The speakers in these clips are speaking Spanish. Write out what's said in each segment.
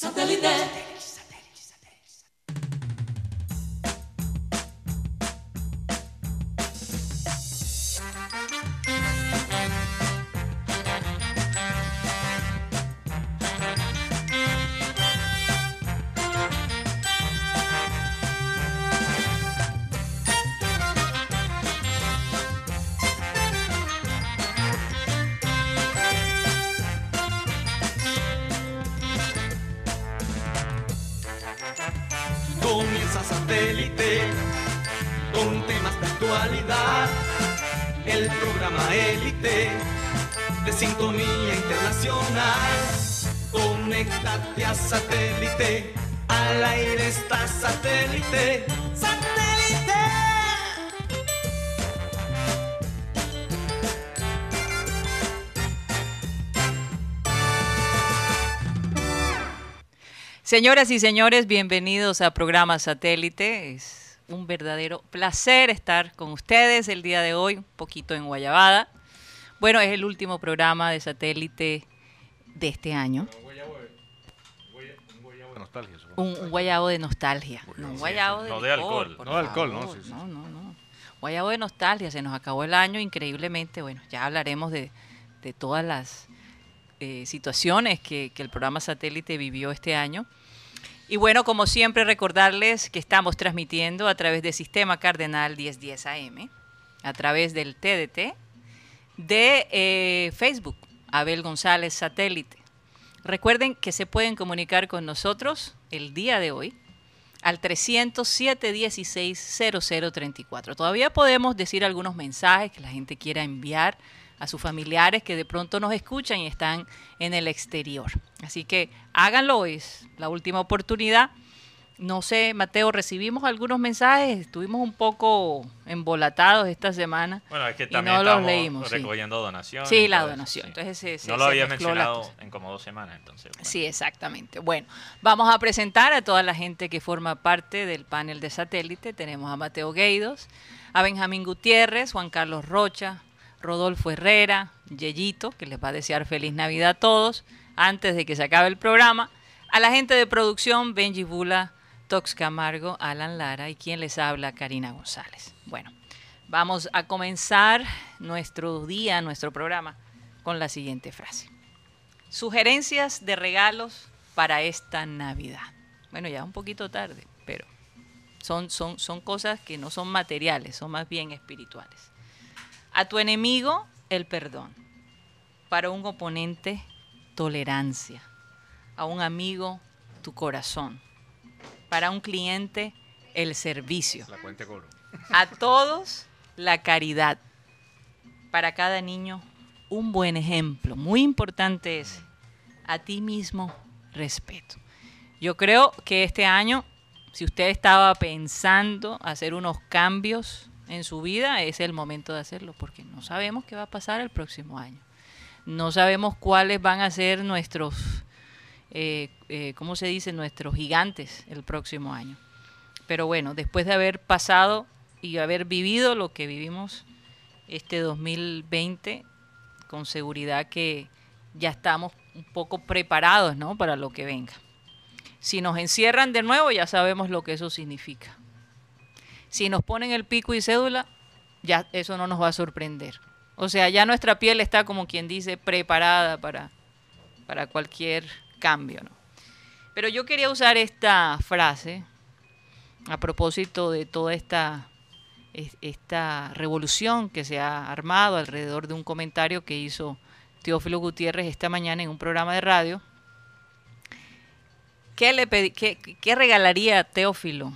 Satellite. Programa élite de sintonía internacional. Conéctate a satélite. Al aire está satélite. ¡Satélite! Señoras y señores, bienvenidos a programa Satélite. Un verdadero placer estar con ustedes el día de hoy, un poquito en Guayabada. Bueno, es el último programa de Satélite de este año. nostalgia. Un, un guayabo de nostalgia. No, un guayabo de, no de alcohol. No de alcohol, no, sí, sí. No, no, no. Guayabo de nostalgia. Se nos acabó el año increíblemente. Bueno, ya hablaremos de, de todas las eh, situaciones que, que el programa Satélite vivió este año. Y bueno, como siempre, recordarles que estamos transmitiendo a través del Sistema Cardenal 1010 AM, a través del TDT, de eh, Facebook, Abel González Satélite. Recuerden que se pueden comunicar con nosotros el día de hoy al 307 16 0034. Todavía podemos decir algunos mensajes que la gente quiera enviar a sus familiares que de pronto nos escuchan y están en el exterior. Así que háganlo, es la última oportunidad. No sé, Mateo, recibimos algunos mensajes, estuvimos un poco embolatados esta semana. Bueno, es que también no los leímos. sí. recogiendo donaciones. Sí, la donación. sí. Entonces se- se- no lo se había mencionado en como dos semanas, entonces. bueno. Sí, exactamente. Bueno, vamos a presentar a toda la gente que forma parte del panel de satélite. Tenemos a Mateo Gueidos, a Benjamín Gutiérrez, Juan Carlos Rocha, Rodolfo Herrera, Yeyito, que les va a desear feliz Navidad a todos antes de que se acabe el programa, a la gente de producción, Benji Bula, Tox Camargo, Alan Lara y quien les habla, Karina González. Bueno, vamos a comenzar nuestro día, nuestro programa, con la siguiente frase. Sugerencias de regalos para esta Navidad. Bueno, ya un poquito tarde, pero son, son, son cosas que no son materiales, son más bien espirituales. A tu enemigo, el perdón. Para un oponente, tolerancia. A un amigo, tu corazón. Para un cliente, el servicio. La cuenta cobro. A todos, la caridad. Para cada niño, un buen ejemplo. Muy importante es, a ti mismo, respeto. Yo creo que este año, si usted estaba pensando hacer unos cambios en su vida, es el momento de hacerlo, porque no sabemos qué va a pasar el próximo año. No sabemos cuáles van a ser nuestros, eh, eh, ¿cómo se dice? Nuestros gigantes el próximo año. Pero bueno, después de haber pasado y haber vivido lo que vivimos este 2020, con seguridad que ya estamos un poco preparados ¿no? para lo que venga. Si nos encierran de nuevo, ya sabemos lo que eso significa. Si nos ponen el pico y cédula, ya eso no nos va a sorprender. O sea, ya nuestra piel está como quien dice preparada para, para cualquier cambio. ¿no? Pero yo quería usar esta frase a propósito de toda esta, es- esta revolución que se ha armado alrededor de un comentario que hizo Teófilo Gutiérrez esta mañana en un programa de radio. ¿Qué, le pedi- qué, qué regalaría Teófilo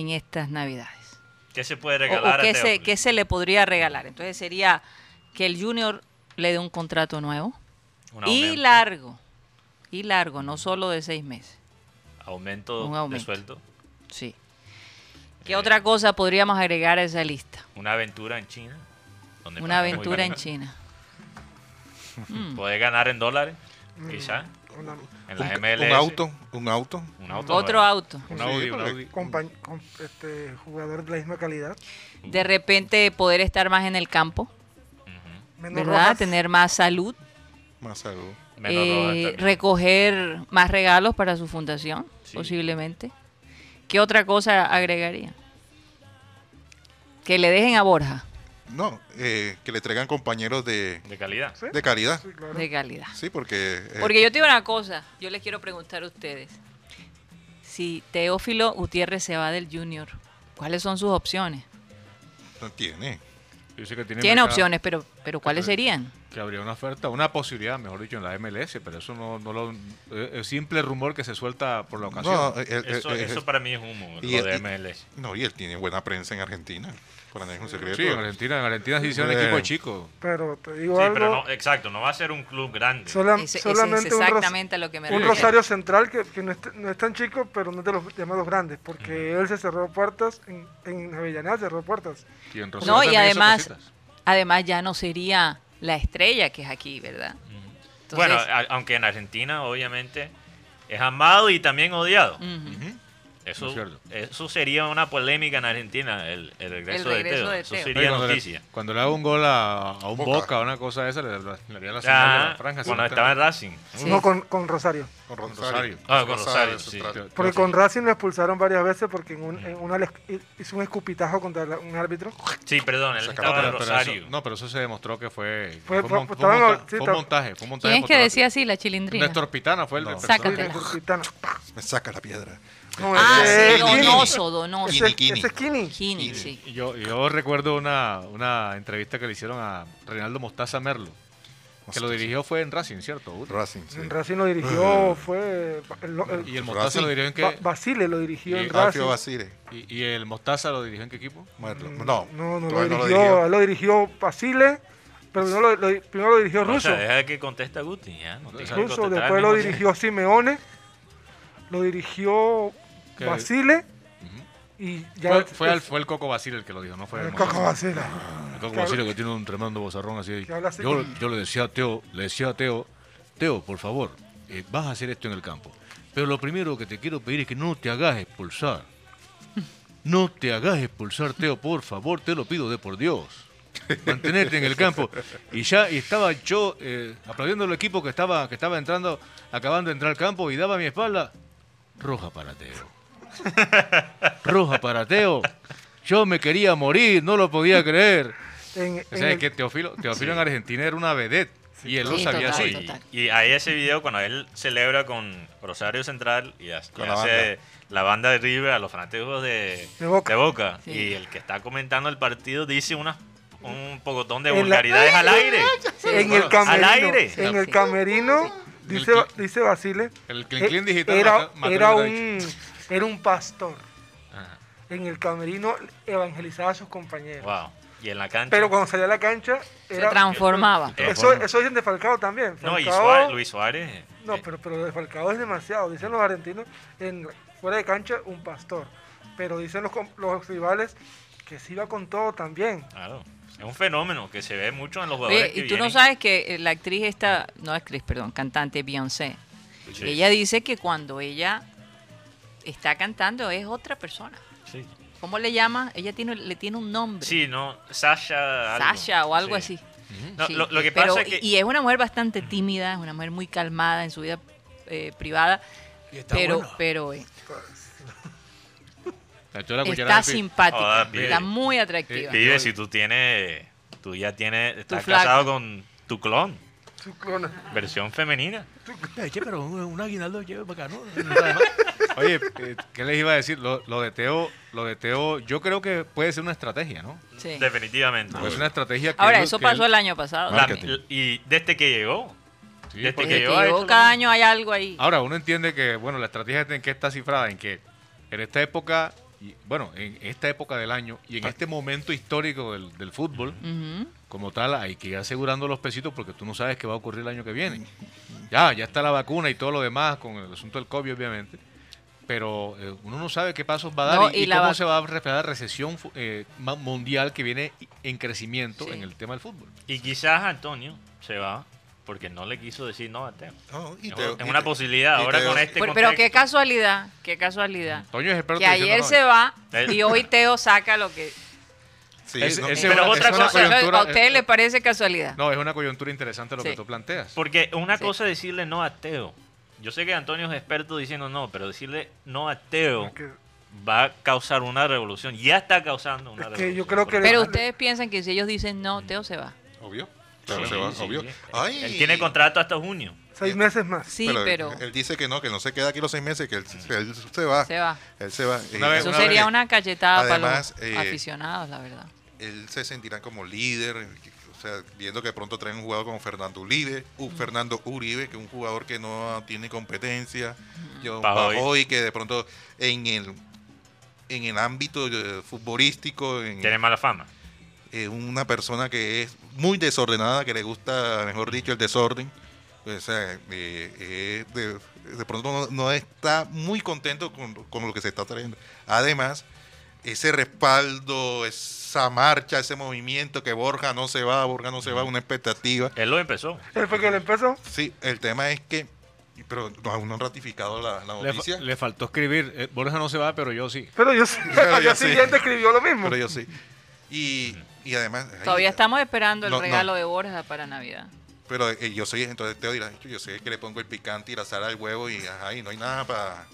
en estas navidades? ¿Qué se puede O- o regalar qué, a se, Teófilo? qué se le podría regalar? Entonces sería que el Junior le dé un contrato nuevo Un y largo, y largo, no solo de seis meses. aumento, un de sueldo. Sí. ¿Qué Eh, otra cosa podríamos agregar a esa lista? Una aventura en China. donde Una aventura en. China. Mm. Puede ganar en dólares, quizá. Una- En las un, MLS. un auto, un auto. Un auto. Otro nuevo. auto. Un Sí, Audi, un porque- Audi. compañ- com- este, jugador de la misma calidad. De repente poder estar más en el campo, ¿verdad? rojas. Tener más salud. Más salud. Menos Eh, recoger más regalos para su fundación, Sí. posiblemente. ¿Qué otra cosa agregaría? Que le dejen a Borja, No, eh, que le traigan compañeros de, De calidad. ¿Sí? de calidad. Sí, claro. de calidad. Sí, porque... eh, Porque yo te digo una cosa, yo les quiero preguntar a ustedes. Si Teófilo Gutiérrez se va del Junior, ¿cuáles son sus opciones? No tiene. Que tiene, Tiene opciones, pero, pero ¿cuáles serían? Que habría una oferta, una posibilidad, mejor dicho, en la MLS, pero eso no, no lo. eh, Es simple rumor que se suelta por la ocasión. No, eh, eh, Eso, eh, eso para mí es humo, y- lo de MLS. no, y él tiene buena prensa en Argentina. Para nadie es un secreto. sí, en Argentina, en Argentina sí hicieron Eh, equipo chico. Pero te digo Sí, algo, pero no, exacto, no va a ser un club grande. sola- Ese- ese solamente es un, ros- exactamente a lo que me un. Rosario Central que, que no, es, no es tan chico, pero no es de los llamados grandes, porque él se cerró puertas, en, en Avellaneda cerró puertas. Y en Rosario No, y hizo además, además ya no sería la estrella que es aquí, ¿verdad? Entonces, bueno, a- aunque en Argentina, obviamente, es amado y también odiado. Ujú. Eso, Muy cierto. eso sería una polémica en Argentina, el, el regreso, El regreso de Teo. de Eso Teo. Oye, sería cuando, noticia. le, cuando le haga un gol a, a un Boca. Boca o una cosa de esa, le, le, le haría la señal de Ah, la franja. cuando estaba en Racing. Sí. No con, con Rosario. Con Rosario. Rosario. Ah, con Rosario, sí. Porque con Racing lo expulsaron varias veces porque en, un, en una le hizo un escupitajo contra la- un árbitro. Sí, perdón, él No, estaba en pero, pero eso, Rosario. no, pero eso se demostró que fue, Fue- fue, fue- un, mon- fue estaban- un monta- sí, fue un estaba- montaje. Fue un montaje ¿Quién es que decía así, la chilindrina? Néstor Pitana fue el, No. Sácatela. Esculpitano. Me saca la piedra. No, Ah, ese sí, Kini. donoso, donoso. Ese, ese es Kini. Kini, sí. Y Yo, yo recuerdo una, una entrevista que le hicieron a Reinaldo Mostaza Merlo, que lo dirigió fue en Racing, ¿cierto? Racing, sí. En Racing lo dirigió, fue. El, el- Y el Racing. Mostaza lo dirigió en Ba- qué? Basile lo dirigió Y en Racing. Basile. Y, y el Mostaza lo dirigió en qué equipo? Merlo. Mm, No, no, no lo dirigió, él lo dirigió Basile, pero primero lo, lo- primero lo dirigió O sea, Russo. deja que contesta Guti, ya. No Russo, después lo dirigió Simeone, lo dirigió Que- Basile y ya. Fue, fue, al- fue el Coco Basile el que lo dijo, no fue el, el. Coco Basile. El Coco Basile que tiene un tremendo bozarrón así. Así Yo, con- yo le decía a Teo, le decía a Teo, Teo, por favor, eh, vas a hacer esto en el campo. Pero lo primero que te quiero pedir es que no te hagas expulsar. No te hagas expulsar, Teo, por favor, te lo pido de por Dios. Mantenerte en el campo. Y ya y estaba yo eh, aplaudiendo al equipo que estaba, que estaba entrando, acabando de entrar al campo y daba mi espalda. Roja para Teo. Roja para Teo. Yo me quería morir, no lo podía creer. En, O en sea, el- que Teófilo, Teófilo en Argentina era una vedette. y él lo sabía total, así. total. Y, y hay ese video cuando él celebra con Rosario Central y hace, la hace la banda de River a los fanáticos de, De Boca. Sí. Y el que está comentando el partido dice unas un pocotón de En la- vulgaridades al aire. en el Al camerino, aire. en el camerino el dice, dice Basile, El Clean Clean eh, digital era, un, era un pastor. Ajá. En el camerino evangelizaba a sus compañeros. Wow. Y en la cancha. Pero cuando salía a la cancha, Se transformaba. eso, eso dicen de Falcao también. no, y Suárez, Luis Suárez. No, eh, pero, pero de Falcao es demasiado. Dicen los argentinos, en, fuera de cancha, un pastor. Pero dicen los, los rivales que se iba con todo también. Claro. Es un fenómeno que se ve mucho en los jugadores. Oye, que y tú no sabes que eh, la actriz esta, no actriz, perdón, cantante Beyoncé, Sí. ella dice que cuando ella está cantando es otra persona. Sí. ¿Cómo le llama? Ella tiene, le tiene un nombre. Sí, no, Sasha. algo. Sasha o algo Sí. así. No, Sí, lo, lo que pero- pasa es que. Y es una mujer bastante tímida, es una mujer muy calmada en su vida eh, privada, pero, pero eh, Le echó la cuchara está simpática, bien. está muy atractiva. Vive, si tú tienes. Tú ya tienes. Estás casado con tu clon. Su clona. Versión femenina. Che, pero un, un aguinaldo lleva para acá, ¿no? Oye, eh, ¿qué les iba a decir? Lo, lo de Teo, lo de Teo, yo creo que puede ser una estrategia, ¿no? Sí. Definitivamente. Puede ser una estrategia que Ahora, él- eso que pasó él- el año pasado. La- y desde que llegó. Sí, desde que Desde llegó cada año hay algo ahí. Ahora, uno entiende que, bueno, la estrategia en que está cifrada en que en esta época, y, bueno, en esta época del año y en este momento histórico del, del fútbol, como tal, hay que ir asegurando los pesitos porque tú no sabes qué va a ocurrir el año que viene. Ya, ya está la vacuna y todo lo demás con el asunto del COVID, obviamente. Pero eh, uno no sabe qué pasos va a dar No, y, y y la cómo se va a reflejar la recesión eh, mundial que viene en crecimiento Sí. en el tema del fútbol. Y quizás Antonio se va porque no le quiso decir no a Teo. No, y Es Teo- es y una posibilidad ahora Teo- con este Pero, pero qué casualidad, qué casualidad. Toño es experto Que ayer no. se va y hoy Teo saca lo que Sí, Es- no, Pero una- otra es cosa- ¿A ustedes les parece casualidad? No, es una coyuntura interesante lo Sí. que tú planteas. Porque una Sí. cosa es decirle no a Teo. Yo sé que Antonio es experto diciendo no, pero decirle no a Teo Es que, va a causar una revolución. Ya está causando una Es que revolución. yo creo que- Pero ustedes piensan que si ellos dicen no, Teo se va. Obvio. Claro, Sí, se va, sí. obvio. Ay, Él tiene contrato hasta junio. seis meses más. Sí, pero, Él dice que no, que no se queda aquí los seis meses, que él, él se va. se va. Él se va. Una Eh, vez- Eso una sería vez- una cachetada Además, para los eh, aficionados, la verdad. él se sentirá como líder, o sea, viendo que pronto traen un jugador como Fernando Uribe, Fernando Uribe, que es un jugador que no tiene competencia, John Pajoy. Pajoy, que de pronto en el en el ámbito eh, futbolístico, en, Tiene mala fama. eh, una persona que es muy desordenada, que le gusta, mejor dicho, el desorden. O sea, eh, eh, de, de pronto no, no está muy contento con, con lo que se está trayendo. Además, ese respaldo, esa marcha, ese movimiento que Borja no se va, Borja no se va, una expectativa. Él lo empezó. Él fue que le empezó. Sí, el tema es que, pero aún no han ratificado la, la Le, fa- noticia, le faltó escribir. eh, Borja no se va, pero yo sí. Pero yo sí, Pero al yo día sí. siguiente escribió lo mismo. pero yo sí. Y, y además... ay, Todavía estamos esperando el no, no. regalo de Borja para Navidad. Pero eh, yo soy, entonces Teo dirá, yo soy el que le pongo el picante y la sal al huevo y, ajá, y no hay nada para...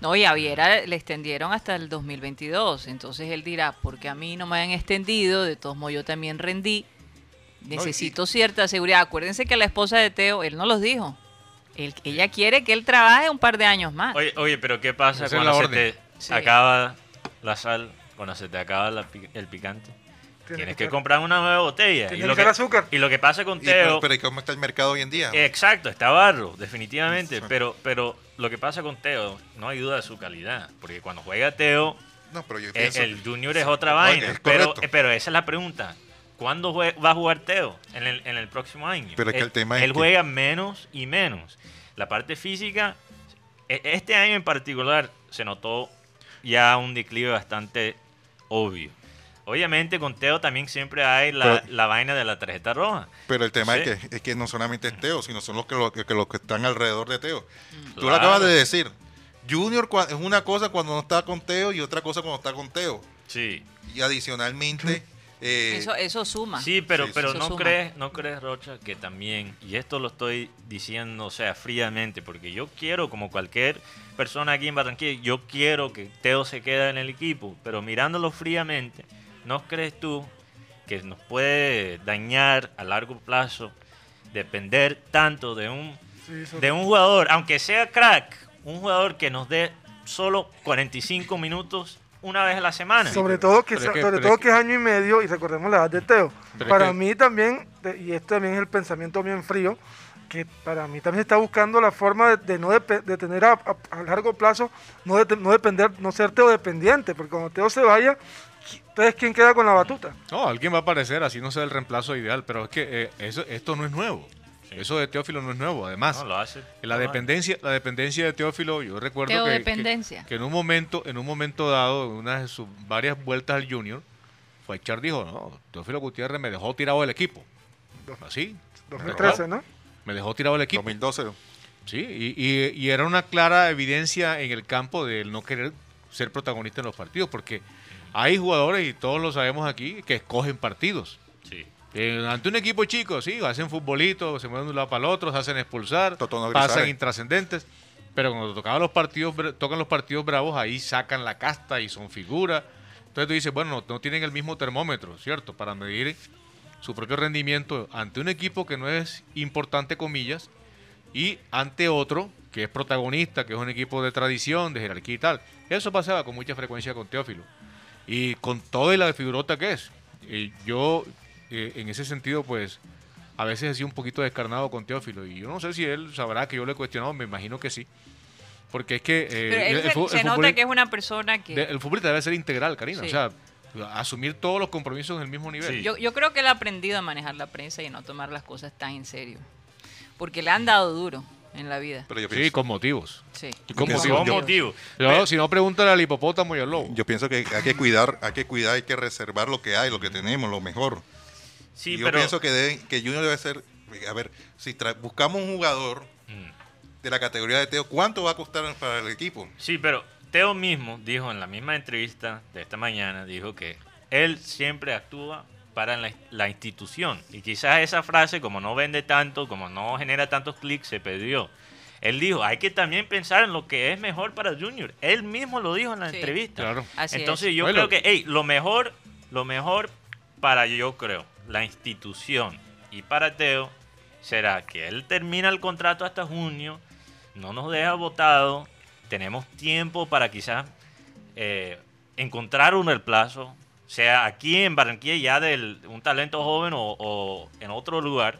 No, y a Viera le extendieron hasta el 2022. Entonces él dirá, porque a mí no me han extendido, de todos modos yo también rendí. Necesito cierta seguridad. Acuérdense que la esposa de Teo, él no los dijo. Él- ella quiere que él trabaje un par de años más. Oye, oye, pero ¿qué pasa cuando la se te Sí. acaba la sal, cuando se te acaba la pi- el picante? Tiene Tienes que comprar una nueva botella. Y lo que azúcar. y lo que pasa con Y, pero, Teo... pero ¿y ¿cómo está el mercado hoy en día? Exacto, está barro, definitivamente. Sí. Pero, pero lo que pasa con Teo no hay duda de su calidad. Porque cuando juega Teo, no, pero yo eh, pienso... el Junior es otra No, vaina. es pero, eh, pero esa es la pregunta. ¿Cuándo va a jugar Teo? En el, en el próximo año. Pero es que Él- el tema es Él que- juega menos y menos. La parte física, e- este año en particular, se notó ya un declive bastante obvio. Obviamente con Teo también siempre hay la, Pero- la vaina de la tarjeta roja. Pero el tema Sí. es, que, es que no solamente es Teo, sino son los que, los, que, que los que están alrededor de Teo. Tú lo Claro. acabas de decir. Junior es una cosa cuando no está con Teo y otra cosa cuando está con Teo. Sí. Y adicionalmente... eh, eso, eso suma. Sí, pero, Sí, pero Eso no suma. crees, no crees, Rocha, que también, y esto lo estoy diciendo, o sea, fríamente, porque yo quiero, como cualquier persona aquí en Barranquilla, yo quiero que Teo se quede en el equipo, pero mirándolo fríamente, ¿no crees tú que nos puede dañar a largo plazo depender tanto de un, Sí, de un jugador, aunque sea crack, un jugador que nos dé solo 45 minutos una vez a la semana? sobre todo que, pero es que- sobre pero todo que es año y medio y recordemos la edad de Teo. Para que- mí también, y esto también es el pensamiento bien frío, que para mí también se está buscando la forma de, de no de tener a, a- a largo plazo, no, de- no depender, no ser Teo dependiente, porque cuando Teo se vaya, entonces ¿quién queda con la batuta? No, alguien va a aparecer, así no sea el reemplazo ideal, pero es que eh, eso, esto no es nuevo. Eso de Teófilo no es nuevo. Además, No, lo hace. la no, dependencia, la dependencia de Teófilo, yo recuerdo que, que, que en un momento, en un momento dado, en una de sus varias vueltas al Junior, Faichar dijo, no, Teófilo Gutiérrez me dejó tirado el equipo. Así, 2013, ¿no? me dejó tirado el equipo. 2012. Sí, y, y- y era una clara evidencia en el campo de él no querer ser protagonista en los partidos, porque hay jugadores, y todos lo sabemos aquí, que escogen partidos. Sí. Eh, ante un equipo chico, sí, hacen futbolito, se mueven de un lado para el otro, se hacen expulsar, Totono pasan Grisales. intrascendentes. Pero cuando tocaban los partidos, tocan los partidos bravos, ahí sacan la casta y son figuras. Entonces tú dices, bueno, no, no tienen el mismo termómetro, ¿cierto? Para medir su propio rendimiento ante un equipo que no es importante, comillas, y ante otro que es protagonista, que es un equipo de tradición, de jerarquía y tal. Eso pasaba con mucha frecuencia con Teófilo. Y con toda la figurota que es. Y yo, eh, en ese sentido, pues, a veces he sido un poquito descarnado con Teófilo. Y yo no sé si él sabrá que yo lo he cuestionado, me imagino que sí. Porque es que... eh, Pero él el- se, el fu- se el nota que es una persona que... de- el futbolista debe ser integral, Karina. Sí. O sea, asumir todos los compromisos en el mismo nivel. Sí. Yo, yo creo que él ha aprendido a manejar la prensa y a no tomar las cosas tan en serio. Porque le han dado duro en la vida. Pero yo Sí, pienso, con motivos. Sí. Y con motivos. Con yo- motivo. No, si no, pregúntale al hipopótamo y al lobo. yo pienso que hay que cuidar, hay que cuidar, hay que reservar lo que hay, lo que tenemos, lo mejor. Sí, Y yo pero... pienso que, deben- que Junior debe ser, a ver, si tra- buscamos un jugador Mm. de la categoría de Teo, ¿cuánto va a costar para el equipo? Sí, pero Teo mismo dijo en la misma entrevista de esta mañana, dijo que él siempre actúa para la, la institución. Y quizás esa frase, como no vende tanto, como no genera tantos clics, se perdió. Él dijo, hay que también pensar en lo que es mejor para Junior. Él mismo lo dijo en la Sí. entrevista. Claro. Así Entonces es. yo Bueno. creo que, hey, lo mejor, lo mejor para yo creo, la institución y para Teo será que él termina el contrato hasta junio, no nos deja votado, tenemos tiempo para quizás eh, encontrar un reemplazo, sea aquí en Barranquilla ya de un talento joven o, o en otro lugar,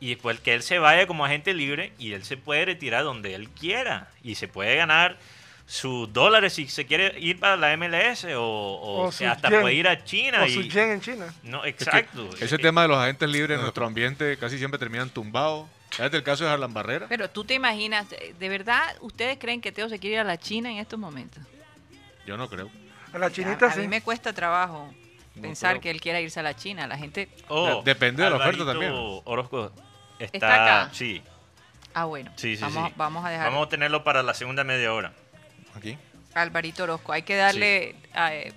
y después que él se vaya como agente libre y él se puede retirar donde él quiera y se puede ganar sus dólares si se quiere ir para la MLS o, o O sea, su hasta yen. puede ir a China. O y, su yen en China. no, Es que exacto. ese tema de los agentes libres en nuestro ambiente casi siempre terminan tumbados. Fíjate el caso de Harlan Barrera. Pero tú te imaginas, ¿de verdad ustedes creen que Teo se quiere ir a la China en estos momentos? Yo no creo. A la A, chinita a sí. mí me cuesta trabajo No pensar que él quiera irse a la China. La gente, Oh, De- depende de la oferta también. Orozco está, ¿Está acá? Sí, ah bueno, sí, sí. vamos, sí. vamos a dejar Vamos a tenerlo para la segunda media hora. Aquí. a Alvarito Orozco. Hay que darle, a, eh,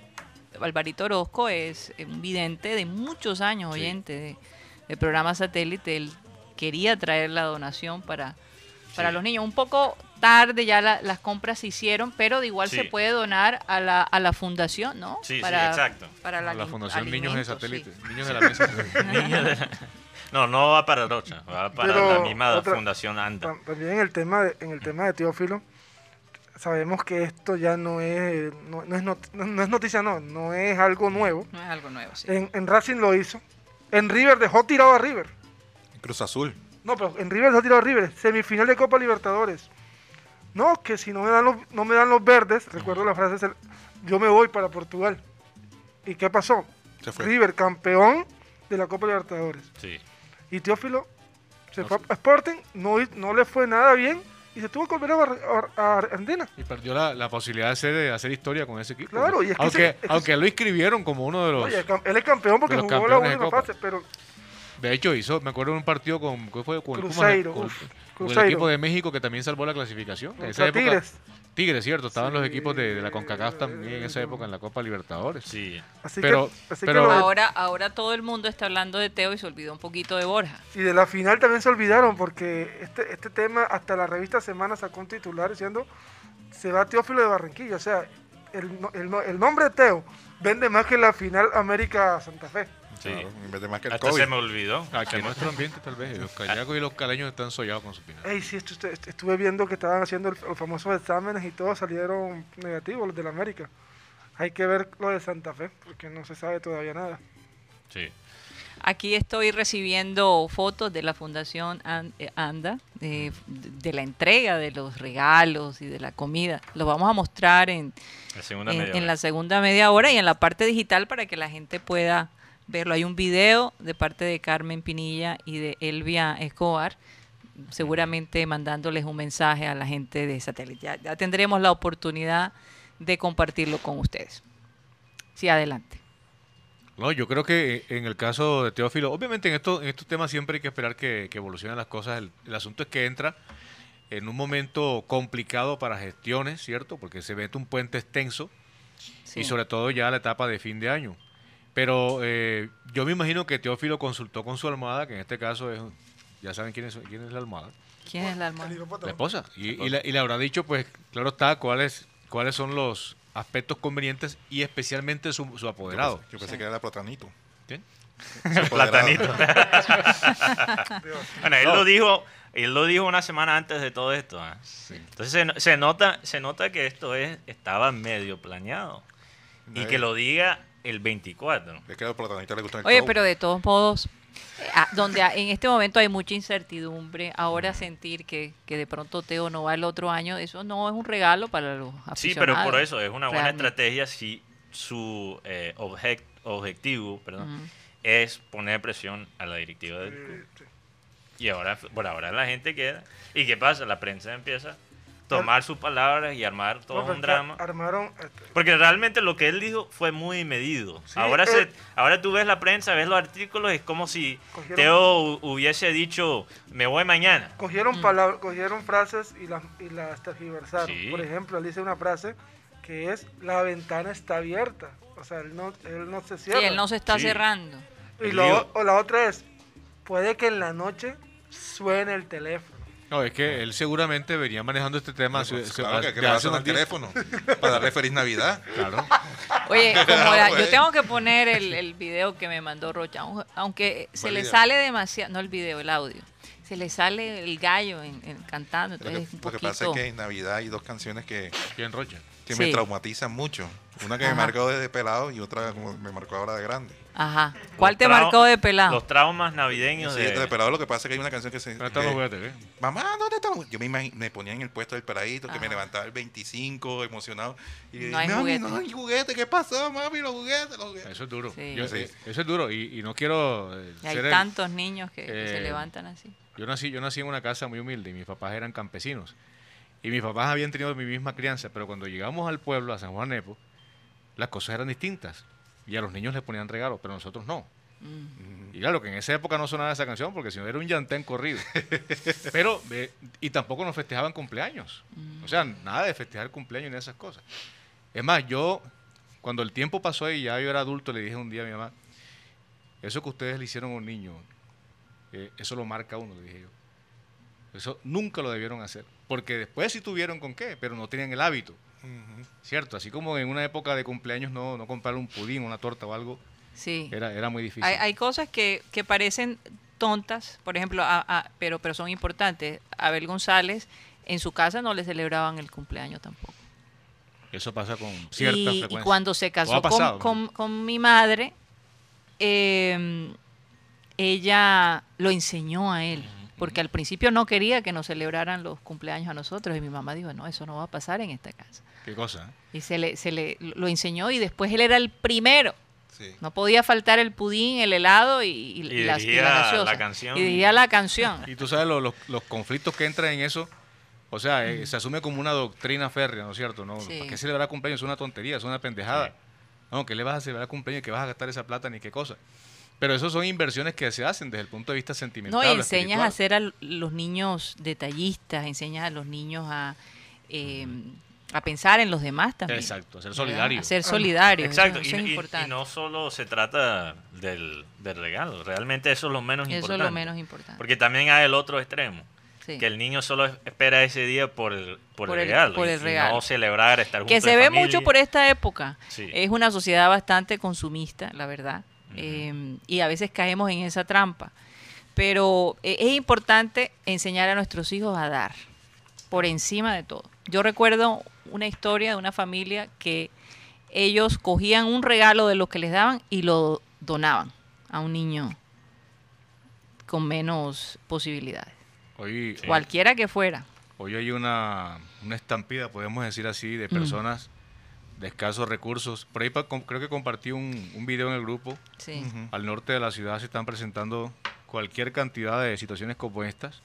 Alvarito Orozco es un vidente de muchos años, Sí. oyente de- del programa satélite. Él quería traer la donación para, para los niños. Un poco tarde ya la- las compras se hicieron, pero de igual Sí. se puede donar a la, a la fundación, ¿no? Sí, sí, exacto. Para La, Fundación Niños de Satélite. sí. Niños de la Mesa. Niños de- No, no va para Rocha, va para Pero la misma otra- Fundación ANDA. Tam- También en el tema de, en el tema de Teófilo, sabemos que esto ya no es, no, no es, not- no- no es noticia, no, no es algo nuevo. No es algo nuevo, sí. En, en Racing lo hizo. En River dejó tirado a River. Cruz Azul. No, pero en River dejó tirado a River. Semifinal de Copa Libertadores. No, que si no me dan los, no me dan los verdes, recuerdo la frase, yo me voy para Portugal. ¿Y qué pasó? Se fue. River campeón de la Copa Libertadores. Sí. Y Teófilo se No fue a Sporting, no, no le fue nada bien y se tuvo que volver a, a- a Argentina. Y perdió la, la posibilidad de hacer, de hacer historia con ese equipo. Claro, y es que aunque, se- es que aunque lo inscribieron como uno de los... Oye, él es campeón porque jugó la última fase, pero De hecho, hizo, me acuerdo de un partido con, ¿qué fue? con, Cruzeiro, con- uf, con el equipo de México que también salvó la clasificación. En esa época, Tigres. Tigres, cierto. Estaban los equipos de, de la CONCACAF también en esa época en la Copa Libertadores. Sí. Así Pero- que, así pero- que lo de- Ahora, ahora todo el mundo está hablando de Teo y se olvidó un poquito de Borja. y de la final también se olvidaron porque este, este tema, hasta la revista Semana sacó un titular diciendo se va Teófilo de Barranquilla. O sea, el, el, el nombre de Teo vende más que la final América-Santa Fe. Sí. Claro, en vez de más que el Hasta COVID. se me olvidó. Aquí en nuestro ambiente tal vez. Los callacos y los caleños están sollados con su final. Ey, sí, estu- estu- estuve viendo que estaban haciendo el- los famosos exámenes y todos salieron negativos, los de la América. Hay que ver lo de Santa Fe, porque no se sabe todavía nada. Sí. Aquí estoy recibiendo fotos de la Fundación eh, ANDA, de, de la entrega de los regalos y de la comida. Los vamos a mostrar en, La en, en la segunda media hora y en la parte digital para que la gente pueda verlo. Hay un video de parte de Carmen Pinilla y de Elvia Escobar, seguramente mandándoles un mensaje a la gente de satélite. Ya, ya tendremos la oportunidad de compartirlo con ustedes. Sí, adelante. No, yo creo que eh, en el caso de Teófilo, obviamente en, esto, en estos temas siempre hay que esperar que, que evolucionen las cosas. El, el asunto es que entra en un momento complicado para gestiones, ¿cierto? Porque se mete un puente extenso Sí. y sobre todo ya la etapa de fin de año. Pero eh, yo me imagino que Teófilo consultó con su almohada, que en este caso es, ya saben quién es, quién es la almohada, ¿Quién es la almohada? la esposa. Y, y, la- y le habrá dicho, pues, claro está, cuáles, cuáles son los aspectos convenientes y especialmente su, su Yo apoderado. pensé, yo pensé que era platanito. ¿Quién? Platanito. bueno, él No. lo dijo, él lo dijo una semana antes de todo esto. ¿ah? Entonces se, se nota, se nota que esto es, estaba medio planeado. Y que lo diga el 24. Es que a los platanitos les gusta el Oye, show. pero de todos modos, eh, ah, donde a- en este momento hay mucha incertidumbre, ahora sentir que, que de pronto Teo no va el otro año, eso no es un regalo para los Sí, aficionados. pero por eso es una buena realmente. estrategia si su eh, objetivo perdón, es poner presión a la directiva del club. Sí. Y ahora, por ahora la gente queda. ¿Y qué pasa? La prensa empieza tomar sus palabras y armar todo No, un drama. Armaron. este, Porque realmente lo que él dijo fue muy medido. Sí, ahora, eh, se, ahora tú ves la prensa, ves los artículos, es como si Cogieron- Teo hu- hubiese dicho, me voy mañana. Cogieron, palabras, cogieron frases y las, y las tergiversaron. Sí. Por ejemplo, él dice una frase que es la ventana está abierta. O sea, él no, él no se Sí, cierra. él no se está Sí. cerrando. Y lo- o la otra es, puede que en la noche suene el teléfono. No, es que él seguramente venía manejando este tema Pues, hace- claro, que, de que hace días. teléfono para darle feliz Navidad. Claro. Oye, como la- yo Güey. tengo que poner el, el video que me mandó Rocha, aun- aunque se ¿Cuál le sale demasiado, no el video, el audio, se le sale el gallo en, en- cantando, Lo que, entonces es un lo que poquito... pasa es que en Navidad hay dos canciones que, ¿Quién Rocha? que Sí. me traumatizan mucho. Una que Ajá. me marcó desde pelado y otra como me marcó ahora de grande. Ajá. ¿Cuál Los te marcó de pelado? Los traumas navideños Sí, de... de pelado lo que pasa es que hay una canción que se... ¿Dónde están los juguetes? eh? Mamá, ¿dónde están? los-?" Yo me, me ponía en el puesto del peladito, que me levantaba el 25, emocionado. Y No hay mami, juguete". no hay juguete, ¿qué pasó, mami? Los juguetes, los juguetes. Eso es duro. Sí. Yo- Sí. eh, Eso es duro y, y no quiero eh, Y hay ser el- tantos niños que, que se eh, levantan así. Yo nací, yo nací en una casa muy humilde y mis papás eran campesinos. Y mis papás habían tenido mi misma crianza, pero cuando llegamos al pueblo, a San Juan Nepo, las cosas eran distintas. Y a los niños les ponían regalos, pero nosotros no. Mm. Y claro, que en esa época no sonaba esa canción porque si no era un llantén corrido. Pero, eh, y tampoco nos festejaban cumpleaños. O sea, nada de festejar cumpleaños ni esas cosas. Es más, yo, cuando el tiempo pasó y ya yo era adulto, le dije un día a mi mamá, eso que ustedes le hicieron a un niño, eh, eso lo marca uno, le dije yo. Eso nunca lo debieron hacer. Porque después sí tuvieron con qué, pero no tenían el hábito. ¿Cierto? Así como en una época de cumpleaños no, no comprar un pudín, una torta o algo, Sí. era, era muy difícil. Hay, hay cosas que, que parecen tontas, por ejemplo, a- a- pero, pero son importantes. Abel González, en su casa no le celebraban el cumpleaños tampoco. Eso pasa con cierta y, y frecuencia. cuando se casó con, con- con mi madre, eh, ella lo enseñó a él. Porque al principio no quería que nos celebraran los cumpleaños a nosotros. Y mi mamá dijo, no, eso no va a pasar en esta casa. ¿Qué cosa? eh? Y se le, se le lo enseñó y después él era el primero. Sí. No podía faltar el pudín, el helado y, y, la canción. Y diría la canción. Y tú sabes lo- los, los conflictos que entran en eso. O sea, eh, se asume como una doctrina férrea, ¿no es cierto? ¿No? Sí. ¿Para qué celebrar cumpleaños? Es una tontería, es una pendejada. Sí. No, ¿qué le vas a celebrar cumpleaños? ¿Qué vas a gastar esa plata ni qué cosa? Pero eso son inversiones que se hacen desde el punto de vista sentimental. No, enseñas a ser a los niños detallistas, enseñas a los niños a, eh, a pensar en los demás también. Exacto, a ser ¿verdad? solidario. A ser solidarios. Exacto, Eso, eso y, es y- y importante. no solo se trata del, del regalo, realmente eso es lo menos eso importante. es lo menos importante. Porque también hay el otro extremo, Sí. que el niño solo es- espera ese día por el, por Por el regalo, por el regalo. no celebrar, estar juntos que se ve familia. mucho por esta época. Sí. Es una sociedad bastante consumista, la verdad. Eh, y a veces caemos en esa trampa. Pero eh, es importante enseñar a nuestros hijos a dar, por encima de todo. Yo recuerdo una historia de una familia que ellos cogían un regalo de lo que les daban y lo donaban a un niño con menos posibilidades. Hoy. Cualquiera que fuera. hoy hay una, una estampida, podemos decir así, de personas de escasos recursos. Por ahí pa- com- creo que compartí un, un video en el grupo. Sí. Al norte de la ciudad se están presentando cualquier cantidad de situaciones como estas.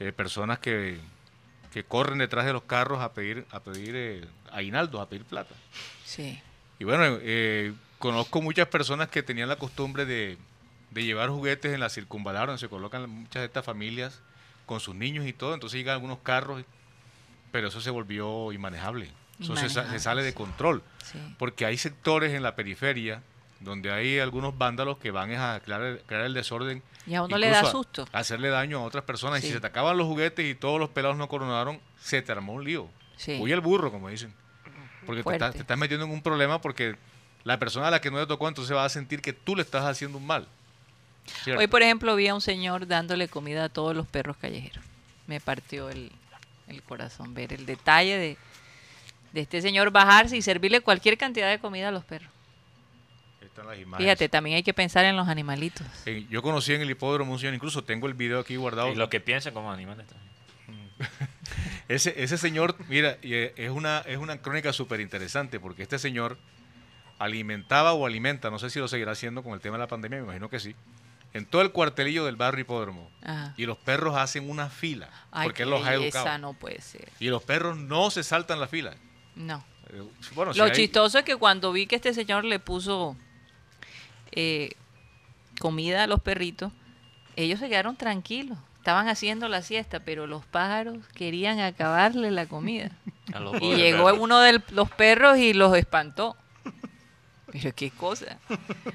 Eh, personas que, que corren detrás de los carros a pedir, a pedir eh, aguinaldos, a pedir plata. sí. Y bueno, eh, conozco muchas personas que tenían la costumbre de, de llevar juguetes en la circunvalar, donde se colocan muchas de estas familias con sus niños y todo. Entonces llegan algunos carros, pero eso se volvió inmanejable. Eso se, sale de control. Sí. Porque hay sectores en la periferia donde hay algunos vándalos que van a crear el, crear el desorden. Y a uno le da a- susto. a hacerle daño a otras personas. Y si se te acaban los juguetes y todos los pelados no coronaron, se te armó un lío. Sí. Huye el burro, como dicen. Porque te estás, te estás metiendo en un problema porque la persona a la que no le tocó entonces va a sentir que tú le estás haciendo un mal. ¿Cierto? Hoy, por ejemplo, vi a un señor dándole comida a todos los perros callejeros. Me partió el, el corazón ver el detalle de, de este señor bajarse y servirle cualquier cantidad de comida a los perros. Están las imágenes. Fíjate, también hay que pensar en los animalitos. Eh, yo conocí en el hipódromo un señor, incluso tengo el video aquí guardado. Y lo que piensa como animales también. Ese, ese señor, mira, eh, es una, es una crónica súper interesante porque este señor alimentaba o alimenta, no sé si lo seguirá haciendo con el tema de la pandemia, me imagino que sí, en todo el cuartelillo del barrio hipódromo. Ajá. Y los perros hacen una fila Ay, porque él los ha educado. no puede ser. Y los perros no se saltan la fila. No. Eh, Bueno, si Lo hay- chistoso es que cuando vi que este señor le puso eh, comida a los perritos, ellos se quedaron tranquilos. Estaban haciendo la siesta, pero los pájaros querían acabarle la comida. Y llegó uno de los perros y los espantó. Pero qué cosa.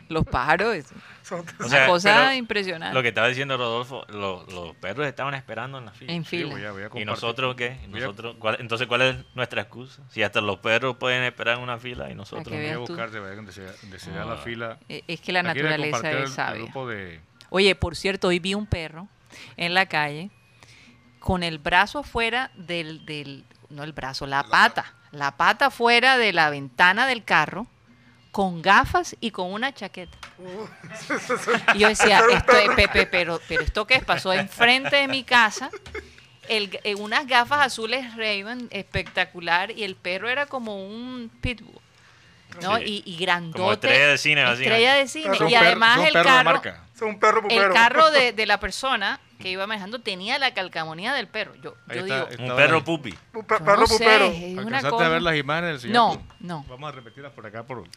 Los pájaros, es Son- O una sea, cosa pero impresionante. Lo que estaba diciendo Rodolfo, lo- los perros estaban esperando en la fila. En Sí, fila. voy a- voy a ¿Y nosotros qué? ¿Y Voy a- nosotros, cuál- entonces, ¿cuál es nuestra excusa? Si hasta los perros pueden esperar en una fila y nosotros. Voy a veas tú. buscarte, vaya donde se, donde se la Ah. fila. Es que la naturaleza es sabia. de... Oye, por cierto, hoy vi un perro en la calle con el brazo afuera del, del no el brazo, la, pata, la pata afuera de la ventana del carro, con gafas y con una chaqueta. Y yo decía, esto, es- Pepe, pero, pero esto qué es? pasó enfrente de mi casa, el, eh, unas gafas azules Raven espectacular y el perro era como un pitbull. ¿no? Sí. Y, y grandote. Como estrella de cine, así, Estrella de cine. Y además el carro, un perro el carro de, de la persona que iba manejando tenía la calcamonía del perro. Yo, yo está, digo, está Un perro pupi. Un perro no sé, pupero. es una ¿Alcanzaste cosa- a ver las imágenes del señor? No, no. Vamos a repetirlas por acá. Por, por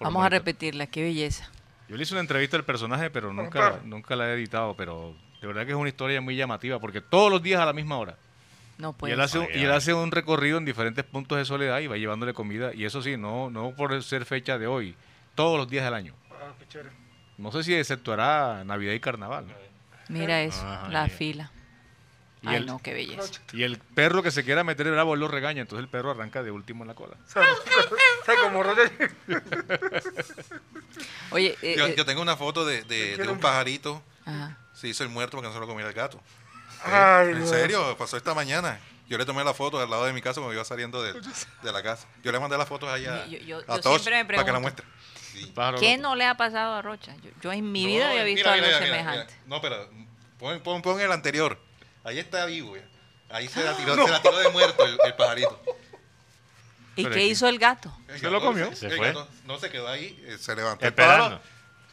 Vamos a repetirla, qué belleza. Yo le hice una entrevista al personaje, pero un nunca, nunca la he editado. Pero de verdad que es una historia muy llamativa, porque todos los días a la misma hora. No y puede él, hace, un- ser. y él hace un recorrido en diferentes puntos de soledad y va llevándole comida. Y eso sí, no, no por ser fecha de hoy, todos los días del año. Ah. No sé si exceptuará Navidad y Carnaval. ¿no? Mira eso, Ajá, la fila. Y Ay, el- no, qué belleza. Y el perro que se quiera meter el bravo lo regaña, entonces el perro arranca de último en la cola. Como. Oye, eh, Yo, eh, yo tengo una foto de, de- un pajarito. ajá. Se hizo el muerto porque no se lo comiera el gato. Ay, ¿En Dios. serio? Pasó esta mañana. Yo le tomé la foto al lado de mi casa cuando iba saliendo de, de la casa. Yo le mandé las fotos allá Yo- yo- a yo todos siempre me para que la muestre. Sí. ¿Qué loco. no le ha pasado a Rocha? Yo, yo en mi No, vida había visto mira, algo mira, mira, semejante. mira. No, pero pon, pon- pon el anterior. Ahí está vivo. ya. Ahí se la tiró, se la tiró de muerto el, el pajarito. ¿Y Pero qué hizo el gato? El ¿Se lo comió? el ¿Se fue? gato no se quedó ahí, eh, se levantó. el Esperando. pájaro,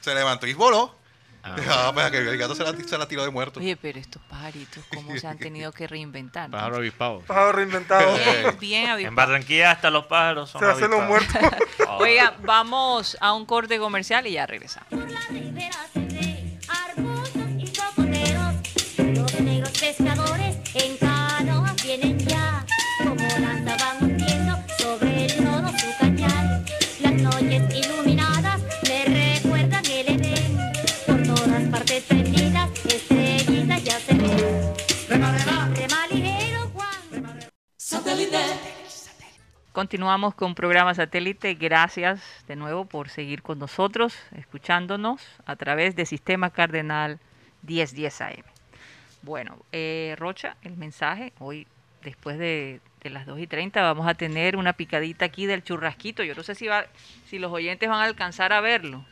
se levantó y voló. Ah. Ah, pues que el gato se la, se la tiró de muerto. Oye, pero estos pajaritos, ¿cómo se han tenido que reinventar? Pájaro avispado. Pájaro reinventado. Bien, bien En avispado. Barranquilla hasta los pájaros son Se hacen los avispados. muertos. Oiga, vamos a un corte comercial y ya regresamos. Pescadores en canoas vienen ya. Como lanza van hundiendo sobre el nodo su cañal. Las noches iluminadas me recuerdan el Edén. Por todas partes prendidas, estrellitas ya se ven. Rema ligero, Juan. Continuamos con programa satélite. Gracias de nuevo por seguir con nosotros, escuchándonos a través de Sistema Cardenal 1010 AM. Bueno, eh, Rocha, el mensaje. Hoy, después de, de las 2 y 30, vamos a tener una picadita aquí del churrasquito. Yo no sé si, va, si los oyentes van a alcanzar a verlo.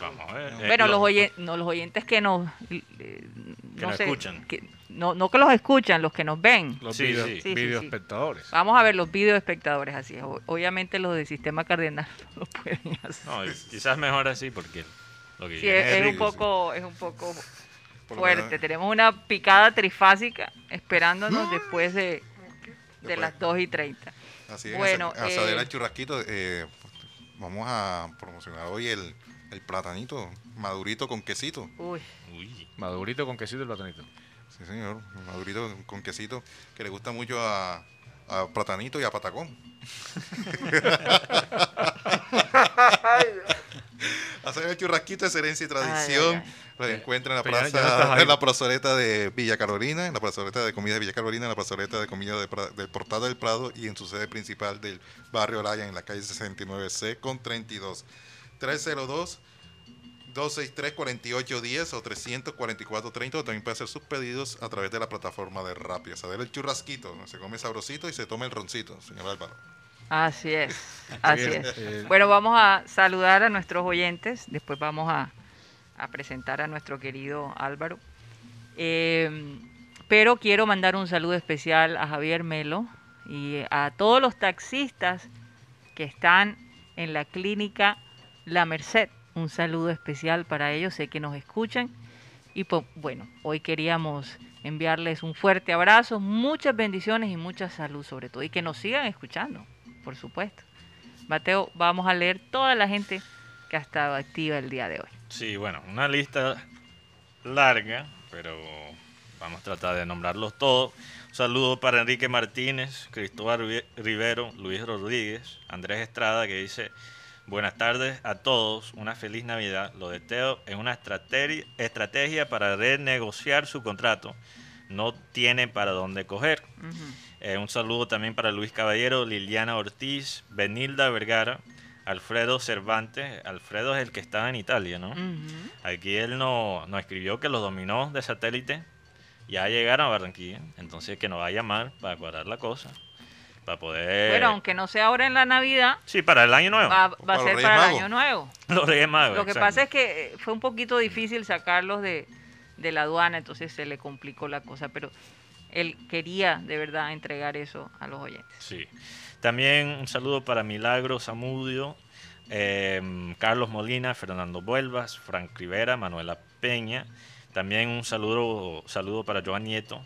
Vamos a ver. Eh, bueno, lo- los, oyen- no, los oyentes que nos... eh, Que no nos sé, escuchan. que- no, no que los escuchan, los que nos ven. Los Sí, video, sí. Sí, sí, video sí. espectadores. Vamos a ver los video espectadores, así es. O- Obviamente los de Sistema Cardenal no lo pueden hacer. No, quizás mejor así porque lo que es, es un rico, poco, es un poco Por fuerte. menos- Tenemos una picada trifásica esperándonos después de, de Después. las 2 y 30. Así es, Bueno, eh, el churrasquito. eh, vamos a promocionar hoy el, el platanito madurito con quesito. Uy, Uy, Madurito con quesito y platanito. Sí, señor, madurito con quesito que le gusta mucho a, a platanito y a patacón. Hacer el churrasquito es herencia y tradición. Lo encuentra en la Pero plaza, no en la plazoleta de Villa Carolina, en la plazoleta de comida de Villa Carolina, en la plazoleta de comida de del Portal del Prado y en su sede principal del barrio Olaya en la calle 69C con 32. 302 263-4810 o 344-30 o también puede hacer sus pedidos a través de la plataforma de Rappi. Saber el churrasquito, se come sabrosito y se toma el roncito, señor Álvaro. Así es, así es. eh, Bueno, vamos a saludar a nuestros oyentes, después vamos a, a presentar a nuestro querido Álvaro. Eh, pero quiero mandar un saludo especial a Javier Melo y a todos los taxistas que están en la clínica La Merced. Un saludo especial para ellos, sé que nos escuchan. Y pues, bueno, hoy queríamos enviarles un fuerte abrazo, muchas bendiciones y mucha salud sobre todo. Y que nos sigan escuchando, por supuesto. Mateo, vamos a leer toda la gente que ha estado activa el día de hoy. Sí, bueno, una lista larga, pero vamos a tratar de nombrarlos todos. Saludo para Enrique Martínez, Cristóbal Rive- Rivero, Luis Rodríguez, Andrés Estrada, que dice, buenas tardes a todos, una feliz Navidad. Lo de Teo es una estrategi- estrategia para renegociar su contrato. No tiene para dónde coger. Eh, un saludo también para Luis Caballero, Liliana Ortiz, Benilda Vergara, Alfredo Cervantes. Alfredo es el que estaba en Italia, ¿no? Ujú. Aquí él nos no escribió que los dominó de satélite ya llegaron a Barranquilla. Entonces que nos va a llamar para cuadrar la cosa. Para poder... Pero aunque no sea ahora en la Navidad, Sí, para el año nuevo. va, va Para a ser para el año nuevo. Los Reyes Magos. Lo que exacto. pasa es que eh, fue un poquito difícil sacarlos de, de la aduana, entonces se le complicó la cosa, pero él quería de verdad entregar eso a los oyentes. Sí. También un saludo para Milagro Zamudio, eh, Carlos Molina, Fernando Vuelvas, Frank Rivera, Manuela Peña. También un saludo, saludo para Joan Nieto,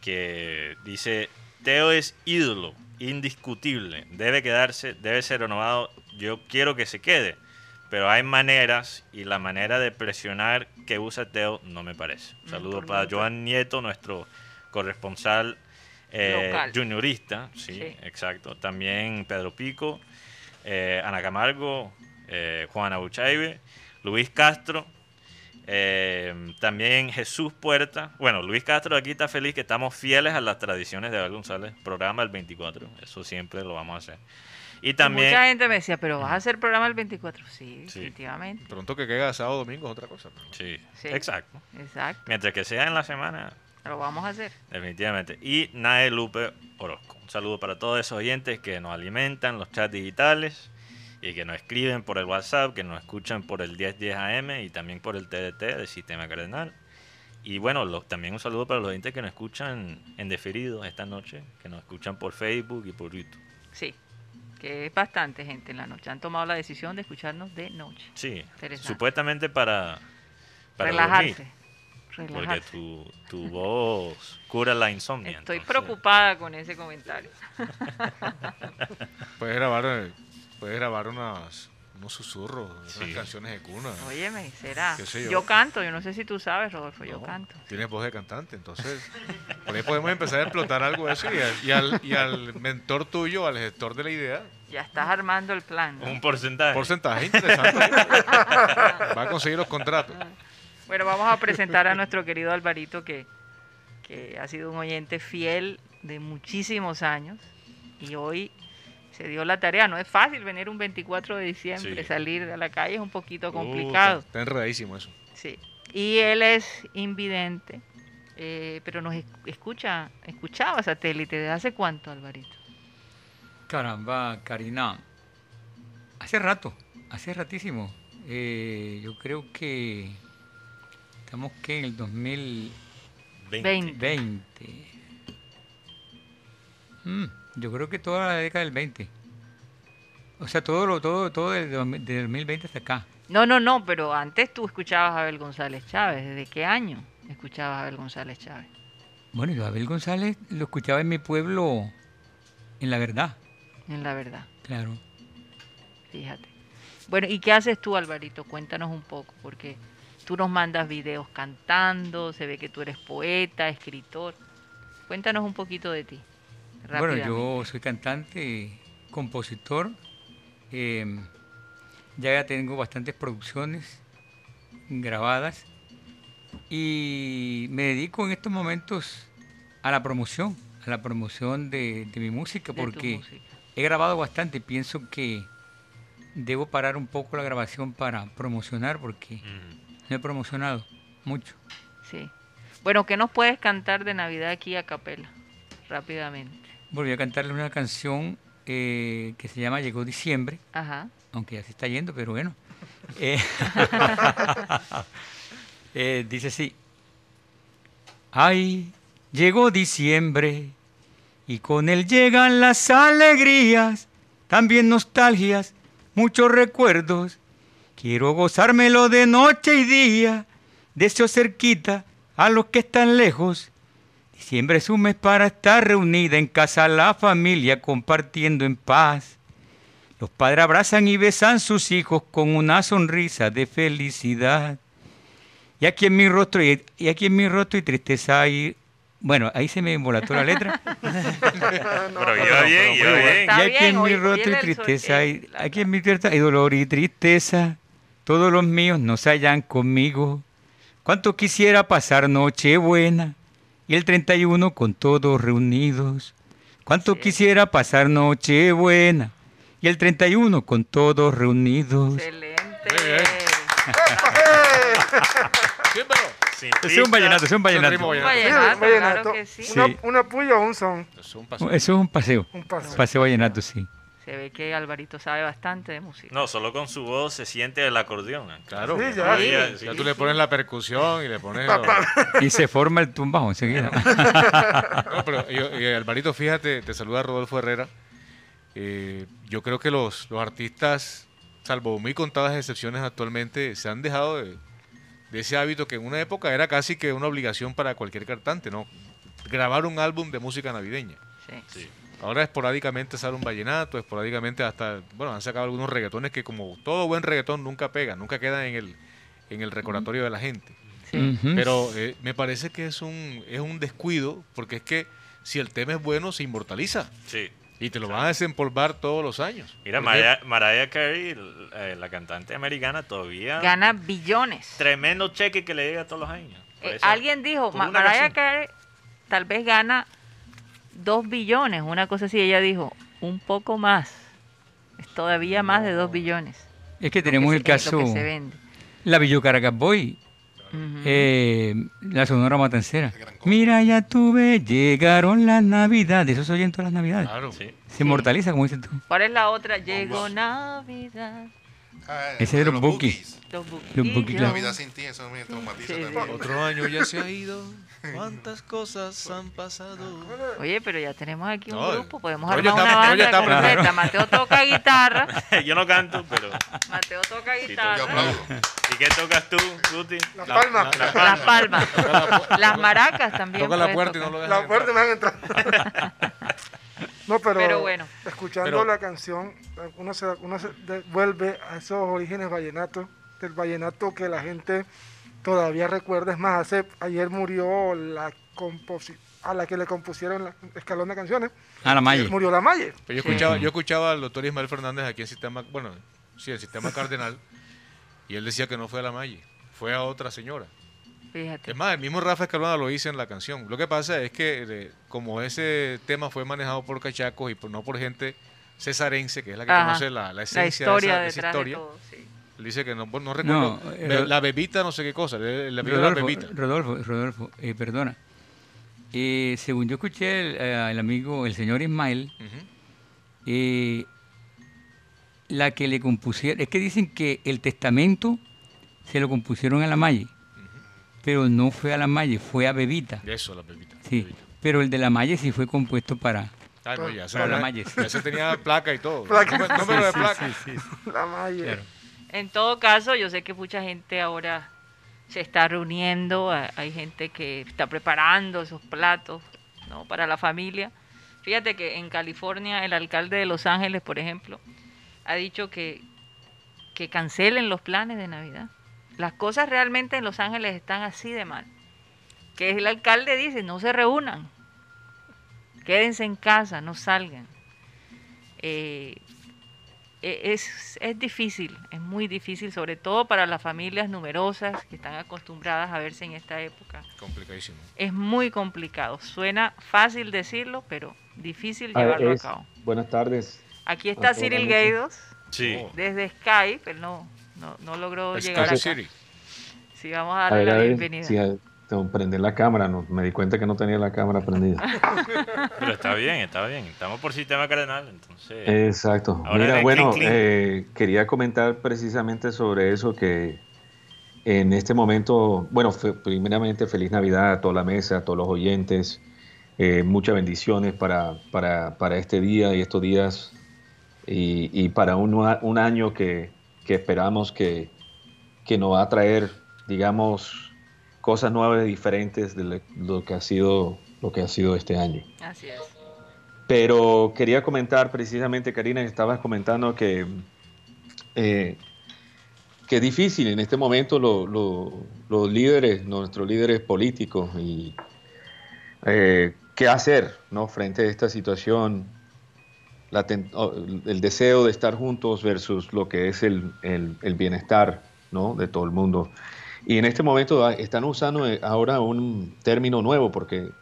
que dice, Teo es ídolo, indiscutible, debe quedarse, debe ser renovado, yo quiero que se quede, pero hay maneras y la manera de presionar que usa Teo no me parece. Mm, Saludo para. Joan Nieto, nuestro corresponsal eh, juniorista, sí, Sí. exacto. También Pedro Pico, eh, Ana Camargo, eh, Juana Buchaibe, Luis Castro, eh, también Jesús Puerta. Bueno, Luis Castro aquí está feliz que estamos fieles a las tradiciones de Abel González, programa el 24, eso siempre lo vamos a hacer. Y también... Mucha gente me decía, pero vas a hacer programa el 24. Sí, Sí. definitivamente. Pronto que queda sábado domingo es otra cosa. pero- Sí, Sí. exacto. Exacto, Mientras que sea en la semana, lo vamos a hacer. Definitivamente. Y Nae Lupe Orozco. Un saludo para todos esos oyentes que nos alimentan los chats digitales y que nos escriben por el WhatsApp, que nos escuchan por el 1010 AM y también por el TDT del Sistema Cardenal. Y bueno, también un saludo para los oyentes que nos escuchan en deferido esta noche, que nos escuchan por Facebook y por YouTube. Sí, que es bastante gente en la noche. Han tomado la decisión de escucharnos de noche. Sí, supuestamente para, para Relajarse. dormir, porque tu, tu voz cura la insomnia. Estoy entonces- preocupada con ese comentario. Puedes grabar, eh, puedes grabar unas, unos susurros, Sí. unas canciones de cuna. Óyeme, será. ¿Qué sé yo? yo? canto, yo no sé si tú sabes, Rodolfo, yo canto. Tienes voz de cantante, entonces por ahí podemos empezar a explotar algo de eso y, al- y al, y al mentor tuyo, al gestor de la idea, Ya estás armando el plan. ¿no? Un porcentaje. porcentaje interesante. Va a conseguir los contratos. Bueno, vamos a presentar a nuestro querido Alvarito, que, que ha sido un oyente fiel de muchísimos años y hoy se dio la tarea. No es fácil venir un 24 de diciembre, Sí. salir a la calle es un poquito Uh, complicado. está enredadísimo eso. Sí. Y él es invidente, eh, pero nos es- escucha, escuchaba satélite. ¿Desde hace cuánto, Alvarito? Caramba, Karina. Hace rato, hace ratísimo. Eh, yo creo que estamos que en el 2020. 20. Mm, yo creo que toda la década del 20. O sea, todo lo todo todo del 2000 del 2020 hasta acá. No, no, no, pero antes tú escuchabas a Abel González Chávez. ¿Desde qué año escuchabas a Abel González Chávez? Bueno, yo a Abel González lo escuchaba en mi pueblo en La Verdad, En la verdad. claro. Fíjate. Bueno, ¿y qué haces tú, Alvarito? Cuéntanos un poco, porque tú nos mandas videos cantando, se ve que tú eres poeta, escritor. Cuéntanos un poquito de ti. Bueno, yo soy cantante, compositor. eh, ya tengo bastantes producciones grabadas y me dedico en estos momentos a la promoción, a la promoción de, de mi música, De porque música. he grabado bastante. Pienso que debo parar un poco la grabación para promocionar, porque Ujú. No he promocionado mucho. Sí. Bueno, ¿qué nos puedes cantar de Navidad aquí a capela? Rápidamente. Volví a cantarle una canción eh, que se llama Llegó Diciembre. Ajá. aunque ya se está yendo, pero bueno. Eh, eh, dice así. Ay, llegó diciembre y con él llegan las alegrías, también nostalgias, muchos recuerdos. Quiero gozármelo de noche y día, deseo cerquita a los que están lejos. Diciembre es un mes para estar reunida en casa la familia compartiendo en paz. Los padres abrazan y besan sus hijos con una sonrisa de felicidad. Y aquí en mi rostro y, y aquí en mi rostro y tristeza hay Bueno, ahí se me embolató la letra. Pero iba bien, iba bien. Y aquí en mi rostro y tristeza, hay, aquí en mi tristeza hay dolor y tristeza. Todos los míos no se hallan conmigo. Cuánto quisiera pasar noche buena y el 31 con todos reunidos. Cuánto Sí. quisiera pasar noche buena y el 31 con todos reunidos. Excelente. Ese es un vallenato, es un un vallenato. Un vallenato. vallenato, claro que sí. Sí. Una, una puya o un son. Es un paso. Eso es un paseo. Un paso. Paseo vallenato, sí. Se ve que Alvarito sabe bastante de música. No, solo con su voz se siente el acordeón. Claro. Sí, ya. Sí. sí. Ya tú le pones la percusión y le pones... lo- Y se forma el tumbajo enseguida. No, pero yo- y Alvarito, fíjate, te saluda Rodolfo Herrera. Eh, yo creo que los, los artistas, salvo muy contadas excepciones actualmente, se han dejado de, de ese hábito que en una época era casi que una obligación para cualquier cantante, ¿no? Grabar un álbum de música navideña. Sí. Sí. Ahora esporádicamente sale un vallenato, esporádicamente hasta, bueno, han sacado algunos reggaetones que como todo buen reggaetón nunca pega, nunca queda en el, en el recordatorio de la gente. Sí. Pero eh, me parece que es un, es un descuido, porque es que si el tema es bueno, se inmortaliza. Sí. Y te lo van a desempolvar todos los años. Mira, Mariah, Mariah Carey, eh, la cantante americana, todavía Gana billones. tremendo cheque que le llega todos los años. Eh, alguien dijo, Mariah canción. Carey tal vez gana dos billones, una cosa así. Ella dijo, un poco más. Es todavía más de dos billones. Es que tenemos el se- caso, que se vende. la Villo Caracas Boy, Ujú. eh, la Sonora Matancera. Mira, ya tuve, llegaron las navidades. Eso se oye en todas las navidades. Claro. Sí. Se inmortaliza, como dices tú. ¿Cuál es la otra? Llegó Navidad. Ah, Ese es de los Bookies. Los Los buquillos. Bookies, claro. Navidad sin ti, eso me traumatiza Sí, también. Otro año ya se ha ido. ¿Cuántas cosas han pasado? Oye, pero ya tenemos aquí un No, grupo, podemos armar una banda completa. Mateo toca guitarra, Yo no canto, pero. Mateo toca Yo guitarra, aplaudo. ¿Y qué tocas tú, Guti? La palma. la- las palmas, las maracas también. Toca la puerta y no tocar. lo La puerta me van a entrar. no, pero, Pero bueno. escuchando Pero- la canción, uno se, uno se de- vuelve a esos orígenes vallenatos, del vallenato que la gente todavía recuerda. Es más, hace, ayer murió la composi a la que le compusieron la escalón de canciones. A la Malle. Murió la Malle. Pero yo Sí. escuchaba, yo escuchaba al doctor Ismael Fernández aquí en Sistema, bueno, sí, en Sistema Cardenal, y él decía que no fue a la Malle, fue a otra señora. Fíjate. Es más, el mismo Rafa Escalona lo dice en la canción. Lo que pasa es que eh, como ese tema fue manejado por cachacos y por, no por gente cesarense, que es la que Ajá. conoce la, la La esencia historia de esa, de esa detrás de historia, todo, sí. Él dice que no, bueno, no recuerdo, No, eh, la bebita no sé qué cosa, la Rodolfo, bebita. Rodolfo, Rodolfo, eh, perdona. Eh, según yo escuché el, el amigo, el señor Ismael, eh, la que le compusieron, es que dicen que el testamento se lo compusieron a la Malle, pero no fue a la Malle, fue a Bebita. Eso, la bebita. Sí, bebita. pero el de la Malle sí fue compuesto para... Ah, no, ya, Para se, la Malle. ya se tenía placa y todo. Placa. Número- Número de placa. La Malle. Claro. En todo caso, yo sé que mucha gente ahora se está reuniendo, ha- hay gente que está preparando esos platos ¿no? para la familia. Fíjate que en California el alcalde de Los Ángeles, por ejemplo, ha dicho que, que cancelen los planes de Navidad. Las cosas realmente en Los Ángeles están así de mal. Que el alcalde dice, no se reúnan, quédense en casa, no salgan. Eh, es, es difícil, es muy difícil, sobre todo para las familias numerosas que están acostumbradas a verse en esta época. Complicadísimo. Es muy complicado. Suena fácil decirlo, pero difícil llevarlo es- a cabo. Buenas tardes. Aquí está Cyril. Gaydos Sí. Desde Skype, él no, no, no logró llegar Sky acá. City. Sí, vamos a A darle ver, la ver, bienvenida. a- tengo que prender la cámara, no, me di cuenta que no tenía la cámara prendida. Pero está bien, está bien. Estamos por sistema cardenal, entonces. Exacto. Ahora Mira, bueno, clean, clean. eh, quería comentar precisamente sobre eso que en este momento, bueno, primeramente feliz Navidad a toda la mesa, a todos los oyentes, eh, muchas bendiciones para, para, para este día y estos días y, y para un, un año que, que esperamos que, que nos va a traer, digamos, cosas nuevas y diferentes de lo- que ha sido lo que ha sido este año. Así es. Pero quería comentar precisamente, Karina, que estabas comentando que, eh, que es difícil en este momento lo- lo- los líderes, nuestros líderes políticos y eh, qué hacer ¿no? frente a esta situación, la el deseo de estar juntos versus lo que es el, el- el bienestar ¿no? de todo el mundo. Y en este momento ah, están usando eh, ahora un término nuevo porque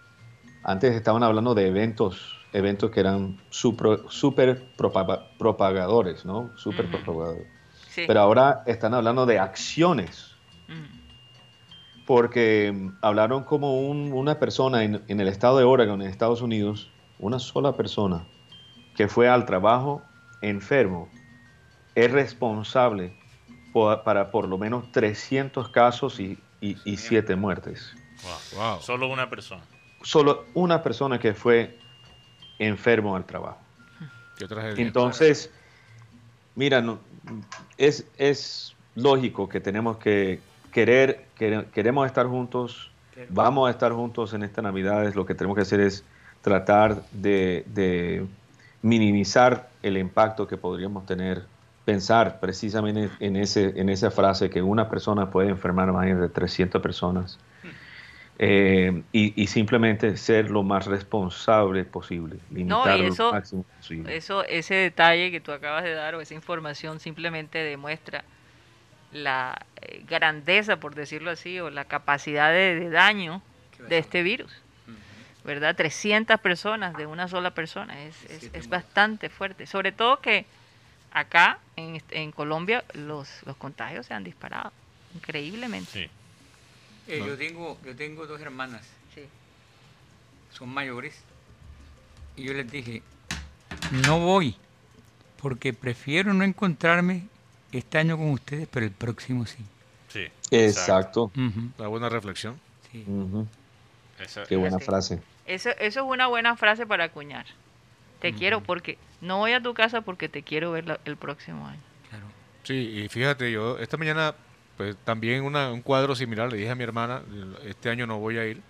antes estaban hablando de eventos, eventos que eran super propaga- propagadores, ¿no? Super Ujú. propagadores. Sí. Pero ahora están hablando de acciones Mm. porque mm, hablaron como un- una persona en, en el estado de Oregon, en Estados Unidos, una sola persona que fue al trabajo enfermo, es responsable po- para por lo menos 300 casos y, y, y 7 muertes. Wow. Wow. Solo una persona. Solo una persona que fue enfermo al trabajo. Qué tragedia. Entonces, mira, no- es, es lógico que tenemos que querer, quere- queremos estar juntos, vamos a estar juntos en esta Navidad, lo que tenemos que hacer es tratar de, de minimizar el impacto que podríamos tener, pensar precisamente en, ese, en esa frase que una persona puede enfermar a más de 300 personas. eh, y, y simplemente ser lo más responsable posible, limitar eso- lo máximo posible. Eso, ese detalle que tú acabas de dar o esa información simplemente demuestra la eh, grandeza, por decirlo así, o la capacidad de, de daño de este virus. ¿Verdad? 300 personas de una sola persona. Es, es, es bastante fuerte. Sobre todo que acá, en, est- en Colombia, los, los contagios se han disparado. Increíblemente. Sí. Eh, yo, tengo, yo tengo dos hermanas, Sí. son mayores, y yo les dije, no voy, porque prefiero no encontrarme este año con ustedes, pero el próximo sí. Sí. Exacto. Ujú, Una buena reflexión. sí. Ujú. Esa- Qué buena frase. Eso, eso es una buena frase para acuñar. Te quiero porque no voy a tu casa porque te quiero ver la- el próximo año. Claro. Sí, y fíjate, yo esta mañana, pues también una- un cuadro similar, le dije a mi hermana, este año no voy a ir,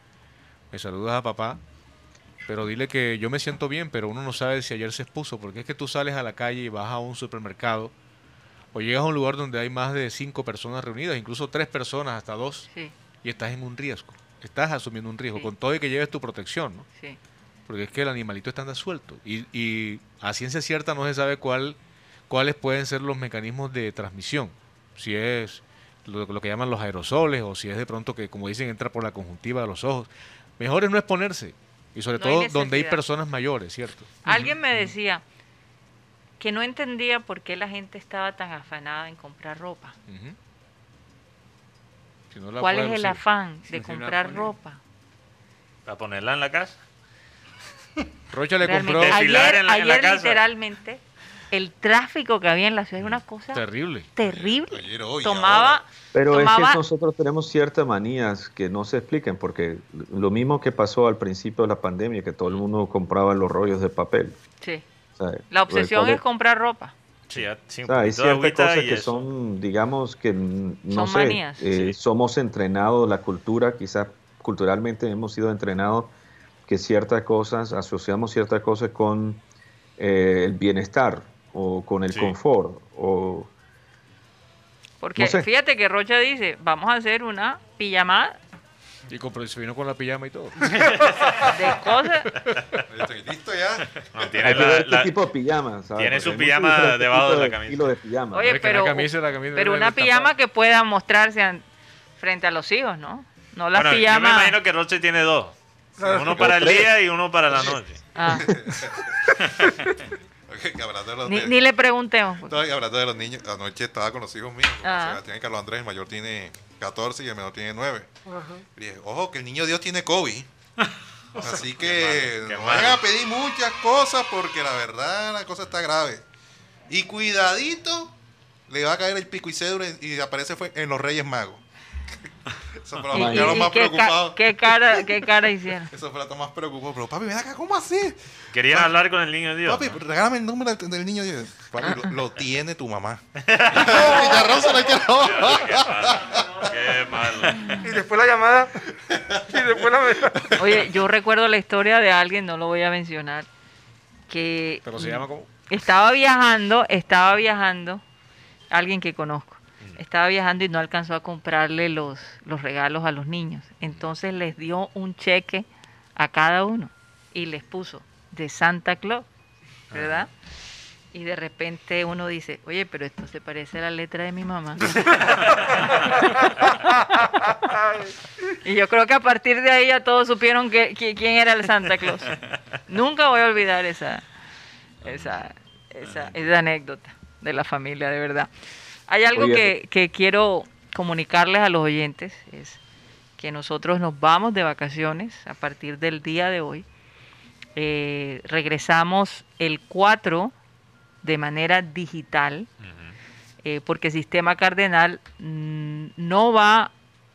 me saludas a papá, pero dile que yo me siento bien, pero uno no sabe si ayer se expuso, porque es que tú sales a la calle y vas a un supermercado, o llegas a un lugar donde hay más de cinco personas reunidas, incluso tres personas, hasta dos, Sí, y estás en un riesgo, estás asumiendo un riesgo, Sí. con todo y que lleves tu protección, ¿no? sí. Porque es que el animalito está anda suelto y, y a ciencia cierta no se sabe cuál, cuáles pueden ser los mecanismos de transmisión, si es lo, lo que llaman los aerosoles o si es de pronto que, como dicen, entra por la conjuntiva de los ojos. Mejor es no exponerse y sobre No hay todo donde hay personas mayores, ¿cierto? Alguien me decía que no entendía por qué la gente estaba tan afanada en comprar ropa. Si no ¿Cuál es el afán de comprar ropa? Para ponerla en la casa. Rocha le Realmente. compró Desfilar Ayer, en la- en la ayer casa. literalmente el tráfico que había en la ciudad era una cosa terrible. terrible. Ayer, hoy, Tomaba, ahora. Pero es que nosotros tenemos ciertas manías que no se explican, porque lo mismo que pasó al principio de la pandemia, que todo el mundo compraba los rollos de papel. sí. O sea, La obsesión recuerde- es comprar ropa. Sí, sí, o sea, hay ciertas cosas que eso. son, digamos, que no Son sé, manías. eh, Sí. somos entrenados, la cultura, quizás culturalmente hemos sido entrenados que ciertas cosas, asociamos ciertas cosas con eh, el bienestar o con el Sí. confort o Porque No sé. fíjate que Rocha dice, vamos a hacer una pijamada Y compró, se vino con la pijama y todo. de cosas. Estoy listo ya. No, tiene la- qué la- tipo de pijama. ¿sabes? tiene su pijama diferentes debajo de la camisa. de pijama. Oye, que la pero, camisa- la camisa pero una pijama que pueda mostrarse frente a los hijos, ¿no? No las Bueno, yo me pijamas. imagino que Roche tiene dos. Uno para el tres. día y uno para la noche. Ah, Ok, hablando de los ni, le preguntemos. Estoy hablando de los niños. Anoche estaba con los hijos míos. Ah. Sebastián y Carlos Andrés, el mayor tiene 14 y el menor tiene 9. Y dije, ojo, que el niño Dios tiene COVID. Así que no vayan a pedir muchas cosas porque la verdad la cosa está grave. Y cuidadito, le va a caer el pico y cédula y y aparece fue en los Reyes Magos. Eso fue y- y más qué, ca- qué cara, qué cara hicieron. Eso fue lo más preocupado. Pero papi, ven acá, ¿cómo así? Querían hablar con el niño Dios. Papi, ¿no? regálame el número del del niño Dios. Papi, lo, lo tiene tu mamá. Chicharrón se lo echó. Qué malo. Y después la llamada. Y después la Oye, yo recuerdo la historia de alguien, no lo voy a mencionar, que Pero se llama como... estaba viajando, estaba viajando, alguien que conozco, estaba viajando y no alcanzó a comprarle los, los regalos a los niños. Entonces les dio un cheque a cada uno y les puso de Santa Claus, ¿verdad? Y de repente uno dice, oye, pero esto se parece a la letra de mi mamá. y yo creo que a partir de ahí ya todos supieron que, que- quién era el Santa Claus. Nunca voy a olvidar esa, esa, esa, esa anécdota de la familia, de verdad. Hay algo Oye, que, que quiero comunicarles a los oyentes, es que nosotros nos vamos de vacaciones a partir del día de hoy. Eh, regresamos el 4 de manera digital, eh, porque Sistema Cardenal mm, no va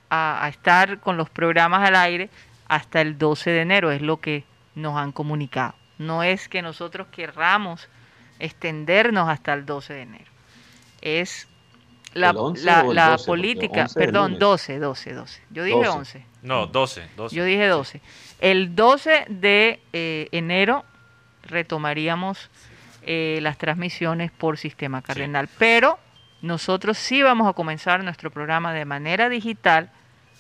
a, a estar con los programas al aire hasta el 12 de enero, es lo que nos han comunicado. No es que nosotros querramos extendernos hasta el 12 de enero. Es la, ¿El 11 la- o el la 12? Porque política, 11 es perdón, lunes. 12, 12, 12. Yo dije 12. 11. No, 12. 12. Yo dije 12. El 12 de eh, enero retomaríamos eh, las transmisiones por sistema cardenal, pero nosotros sí vamos a comenzar nuestro programa de manera digital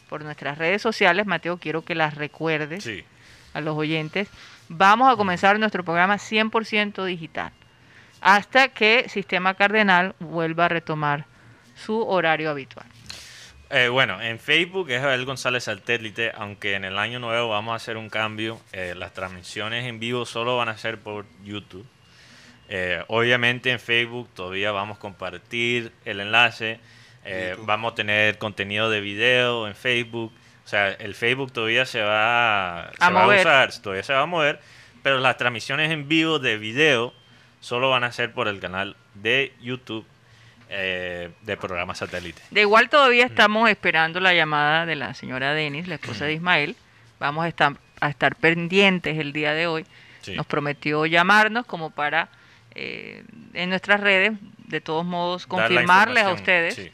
por nuestras redes sociales. Mateo, quiero que las recuerdes Sí. a los oyentes. Vamos a comenzar nuestro programa 100% digital hasta que Sistema Cardenal vuelva a retomar su horario habitual. Eh, bueno, en Facebook es Abel González Satélite, aunque en el año nuevo vamos a hacer un cambio. Eh, las transmisiones en vivo solo van a ser por YouTube. Eh, obviamente en Facebook todavía vamos a compartir el enlace. Eh, vamos a tener contenido de video en Facebook. O sea, el Facebook todavía se va, A se va a usar, todavía se va a mover. Pero las transmisiones en vivo de video solo van a ser por el canal de YouTube eh, de programa satélite. De igual todavía estamos esperando la llamada de la señora Denis, la esposa de Ismael. Vamos a estar, a estar pendientes el día de hoy. Sí. Nos prometió llamarnos como para eh, en nuestras redes, de todos modos, confirmarles a ustedes sí.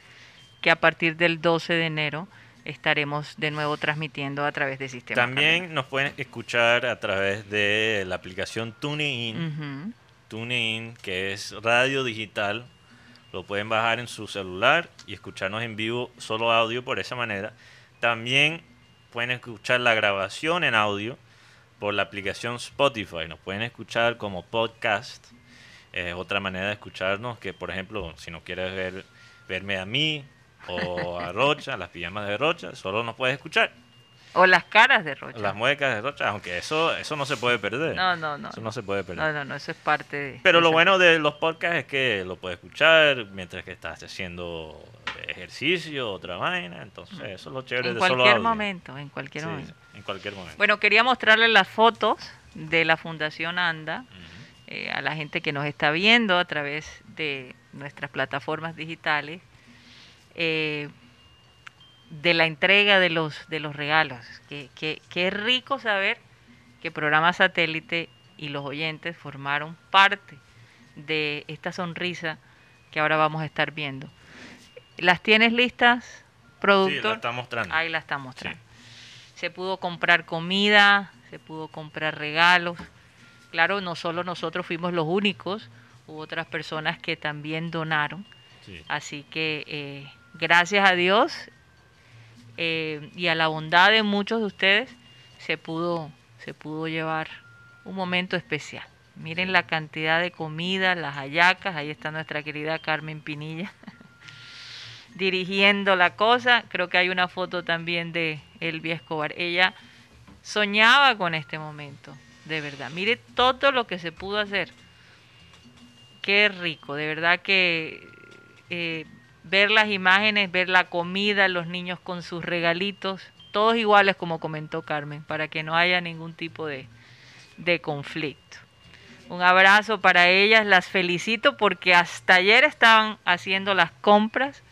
que a partir del 12 de enero estaremos de nuevo transmitiendo a través de Sistema También nos pueden escuchar a través de la aplicación TuneIn. TuneIn, que es radio digital. Lo pueden bajar en su celular y escucharnos en vivo, solo audio por esa manera. También pueden escuchar la grabación en audio por la aplicación Spotify. Nos pueden escuchar como podcast. Es otra manera de escucharnos que, por ejemplo, si no quieres ver, verme a mí o a Rocha, las pijamas de Rocha, solo nos puedes escuchar. O las caras de Rocha. Las muecas de Rocha, aunque eso, eso no se puede perder. No, no, no. Eso no se puede perder. No, no, no, eso es parte de... Pero lo bueno de los podcasts es que lo puedes escuchar mientras que estás haciendo ejercicio, otra vaina. Entonces, eso es lo chévere En de solo cualquier audio. momento, en cualquier Sí, momento. en cualquier momento. Bueno, quería mostrarles las fotos de la Fundación ANDA eh, a la gente que nos está viendo a través de nuestras plataformas digitales eh, de la entrega de los, de los regalos. Qué que, qué rico saber que Programa Satélite y los oyentes formaron parte de esta sonrisa que ahora vamos a estar viendo. ¿Las tienes listas, Sí, productor? la está mostrando. Ahí la está mostrando. Se pudo comprar comida, se pudo comprar regalos. Claro, no solo nosotros fuimos los únicos, hubo otras personas que también donaron. Sí. Así que eh, gracias a Dios eh, y a la bondad de muchos de ustedes se pudo, se pudo llevar un momento especial. Miren la cantidad de comida, las hallacas, ahí está nuestra querida Carmen Pinilla dirigiendo la cosa. Creo que hay una foto también de Elvia Escobar. Ella soñaba con este momento, de verdad. Mire todo lo que se pudo hacer. Qué rico, de verdad que eh, ver las imágenes, ver la comida, los niños con sus regalitos, todos iguales como comentó Carmen, para que no haya ningún tipo de, de conflicto. Un abrazo para ellas, las felicito porque hasta ayer estaban haciendo las compras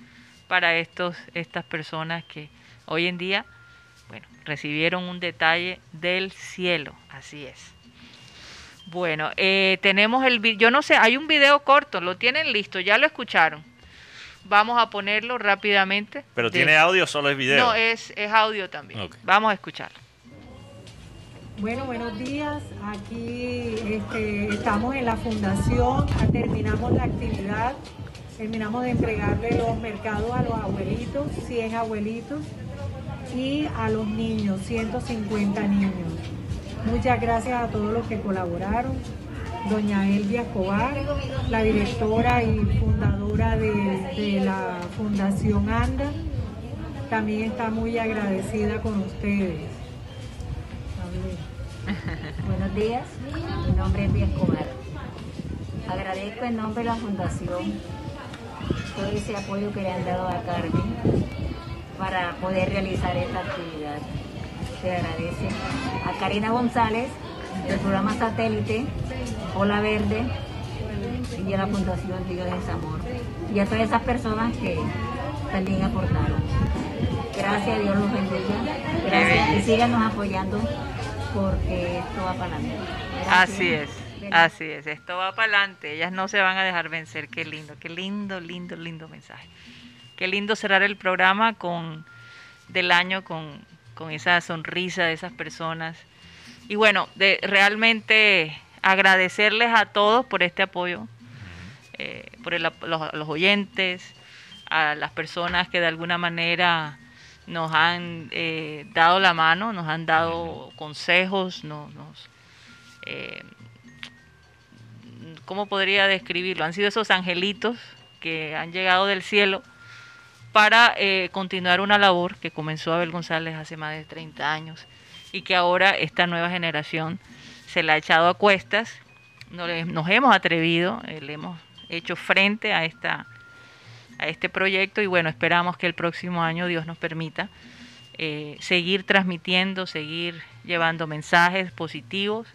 para estos, estas personas que hoy en día, bueno, recibieron un detalle del cielo, así es. Bueno, eh, tenemos el yo no sé, hay un video corto, lo tienen listo, ya lo escucharon. Vamos a ponerlo rápidamente. Pero de- tiene audio o solo es video. No, es, es audio también. Vamos a escucharlo. Bueno, buenos días. Aquí este, estamos en la fundación, terminamos la actividad, terminamos de entregarle los mercados a los abuelitos, 100 abuelitos, y a los niños, 150 niños. Muchas gracias a todos los que colaboraron. Doña Elvia Escobar, la directora y fundadora de, la Fundación ANDA, también está muy agradecida con ustedes. Buenos días, mi nombre es Bia Escobar. Agradezco en nombre de la Fundación todo ese apoyo que le han dado a Carmen para poder realizar esta actividad. Se agradece a Karina González del programa Satélite, Ola Verde y a la Fundación Dios es Amor. Y a todas esas personas que también aportaron. Gracias, Dios los bendiga. Gracias y síganos apoyando porque esto va para adelante. Así es, así es. Esto va para adelante. Ellas no se van a dejar vencer. Qué lindo, qué lindo, lindo, lindo mensaje. Qué lindo cerrar el programa con del año con, con esa sonrisa de esas personas. Y bueno, de realmente agradecerles a todos por este apoyo, eh, por el los, los oyentes, a las personas que de alguna manera nos han eh, dado la mano, nos han dado consejos, no- nos, eh, ¿cómo podría describirlo? Han sido esos angelitos que han llegado del cielo para eh, continuar una labor que comenzó Abel González hace más de 30 años y que ahora esta nueva generación se la ha echado a cuestas. No le- Nos hemos atrevido, eh, le hemos hecho frente a esta a este proyecto y bueno, esperamos que el próximo año Dios nos permita eh, seguir transmitiendo, seguir llevando mensajes positivos,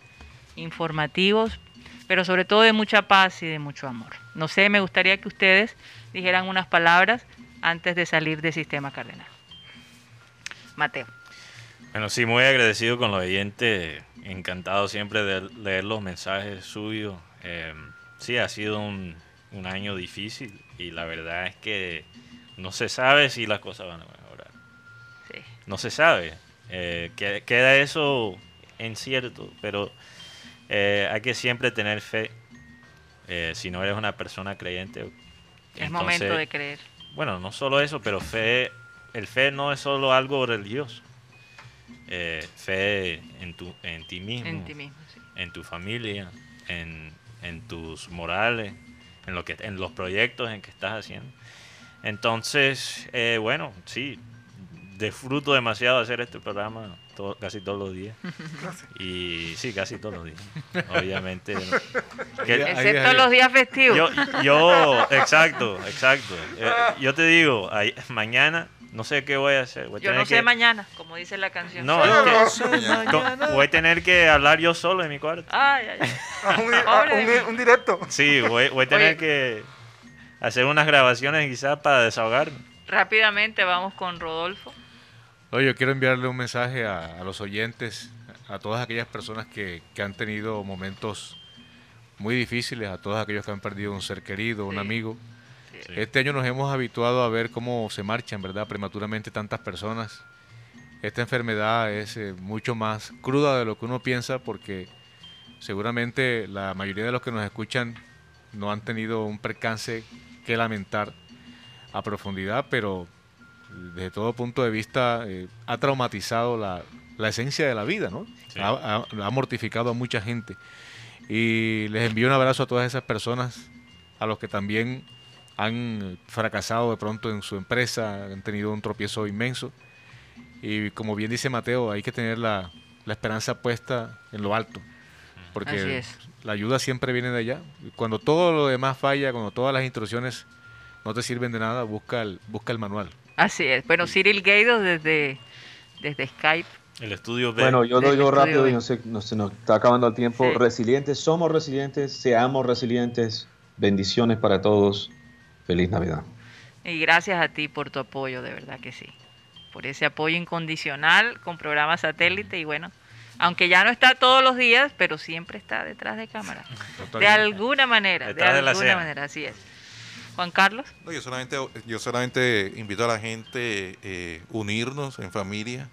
informativos, pero sobre todo de mucha paz y de mucho amor. No sé, me gustaría que ustedes dijeran unas palabras antes de salir del sistema cardenal. Mateo. Bueno, sí, muy agradecido con los oyentes. Encantado siempre de leer los mensajes suyos. Eh, sí, ha sido un, un año difícil y la verdad es que no se sabe si las cosas van a mejorar. Sí. No se sabe. Eh, que- queda eso incierto, pero eh, hay que siempre tener fe. Eh, si no eres una persona creyente, Es momento entonces- de creer. bueno, no solo eso, pero fe, el fe no es solo algo religioso. Eh, fe en, tu, en ti mismo, En ti mismo, sí. en tu familia, en, en tus morales, en, lo que, en los proyectos en que estás haciendo. Entonces, eh, bueno, sí, disfruto demasiado hacer este programa to- casi todos los días. Y sí, casi todos los días. Obviamente. ¿no? Que- Excepto los días festivos. yo, yo, exacto, exacto. Eh, yo te digo, mañana no sé qué voy a hacer. Voy a Yo tener no sé que- mañana, como dice la canción. No, Yo es no que- sé mañana. co- voy a tener que hablar yo solo en mi cuarto. Ay, ay, ay. Un, directo. Sí, voy, voy a tener Oye. que hacer unas grabaciones quizás para desahogarme. Rápidamente vamos con Rodolfo. Oye, yo quiero enviarle un mensaje a, a los oyentes, a todas aquellas personas que, que han tenido momentos muy difíciles, a todos aquellos que han perdido un ser querido, un amigo. Sí. Este año nos hemos habituado a ver cómo se marchan, ¿verdad? Prematuramente tantas personas. Esta enfermedad es eh, mucho más cruda de lo que uno piensa porque seguramente la mayoría de los que nos escuchan no han tenido un percance que lamentar a profundidad, pero desde todo punto de vista eh, ha traumatizado la, la esencia de la vida, ¿no? Sí. Ha, ha- ha mortificado a mucha gente. Y les envío un abrazo a todas esas personas, a los que también han fracasado de pronto en su empresa, han tenido un tropiezo inmenso. Y como bien dice Mateo, hay que tener la, la esperanza puesta en lo alto, porque Así es. la ayuda siempre viene de allá. Cuando todo lo demás falla, cuando todas las instrucciones no te sirven de nada, busca el, busca el manual. Así es. Bueno, Cyril Gaido desde, desde Skype. El estudio B. Bueno, yo lo digo rápido B. y no sé, no se nos está acabando el tiempo. Sí. Resilientes, somos resilientes, seamos resilientes. Bendiciones para todos. Feliz Navidad. Y gracias a ti por tu apoyo, de verdad que sí. Por ese apoyo incondicional con programa satélite y bueno, aunque ya no está todos los días, pero siempre está detrás de cámara. De alguna manera, de Detrás de la alguna manera, así es. Juan Carlos. No, yo solamente, yo solamente invito a la gente eh, unirnos en familia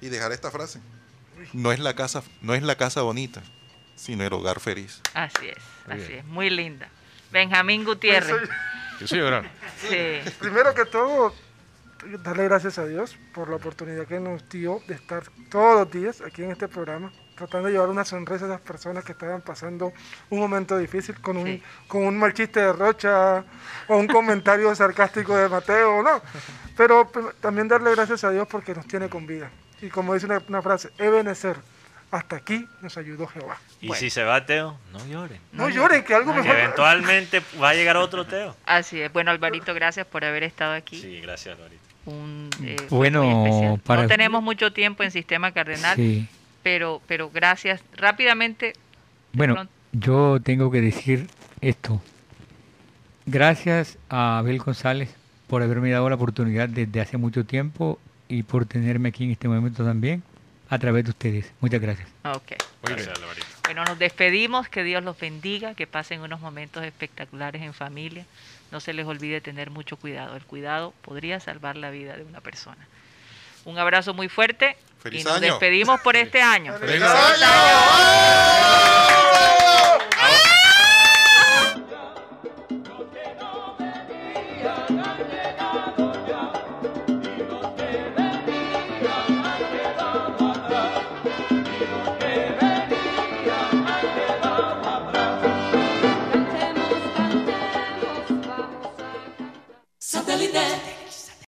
y dejar esta frase. No es la casa, no es la casa bonita, sino el hogar feliz. Así es, Muy así bien. es, muy linda. Benjamín Gutiérrez. Soy- Yo soy llorar. Sí. Primero que todo, darle gracias a Dios por la oportunidad que nos dio de estar todos los días aquí en este programa. tratando de llevar una sonrisa a esas personas que estaban pasando un momento difícil con un, Sí. con un mal chiste de Rocha o un comentario sarcástico de Mateo, ¿no? Pero también darle gracias a Dios porque nos tiene con vida. Y como dice una, una frase, Ebenezer, hasta aquí nos ayudó Jehová. Y Bueno. si se va Teo, no lloren. No, lloren, que algo no Que mejor... eventualmente va a llegar otro Teo. Así es. Bueno, Alvarito, gracias por haber estado aquí. Sí, gracias, Alvarito. Un, eh, Bueno, para- No tenemos mucho tiempo en Sistema Cardenal, Sí. pero, pero gracias. Rápidamente, Bueno, pronto. yo tengo que decir esto. Gracias a Abel González por haberme dado la oportunidad desde hace mucho tiempo y por tenerme aquí en este momento también a través de ustedes. Muchas gracias. ok. Gracias. Bueno, nos despedimos, que Dios los bendiga, que pasen unos momentos espectaculares en familia. No se les olvide tener mucho cuidado. El cuidado podría salvar la vida de una persona. Un abrazo muy fuerte ¡Feliz y nos año! despedimos por este año. ¡Feliz año! Satellite.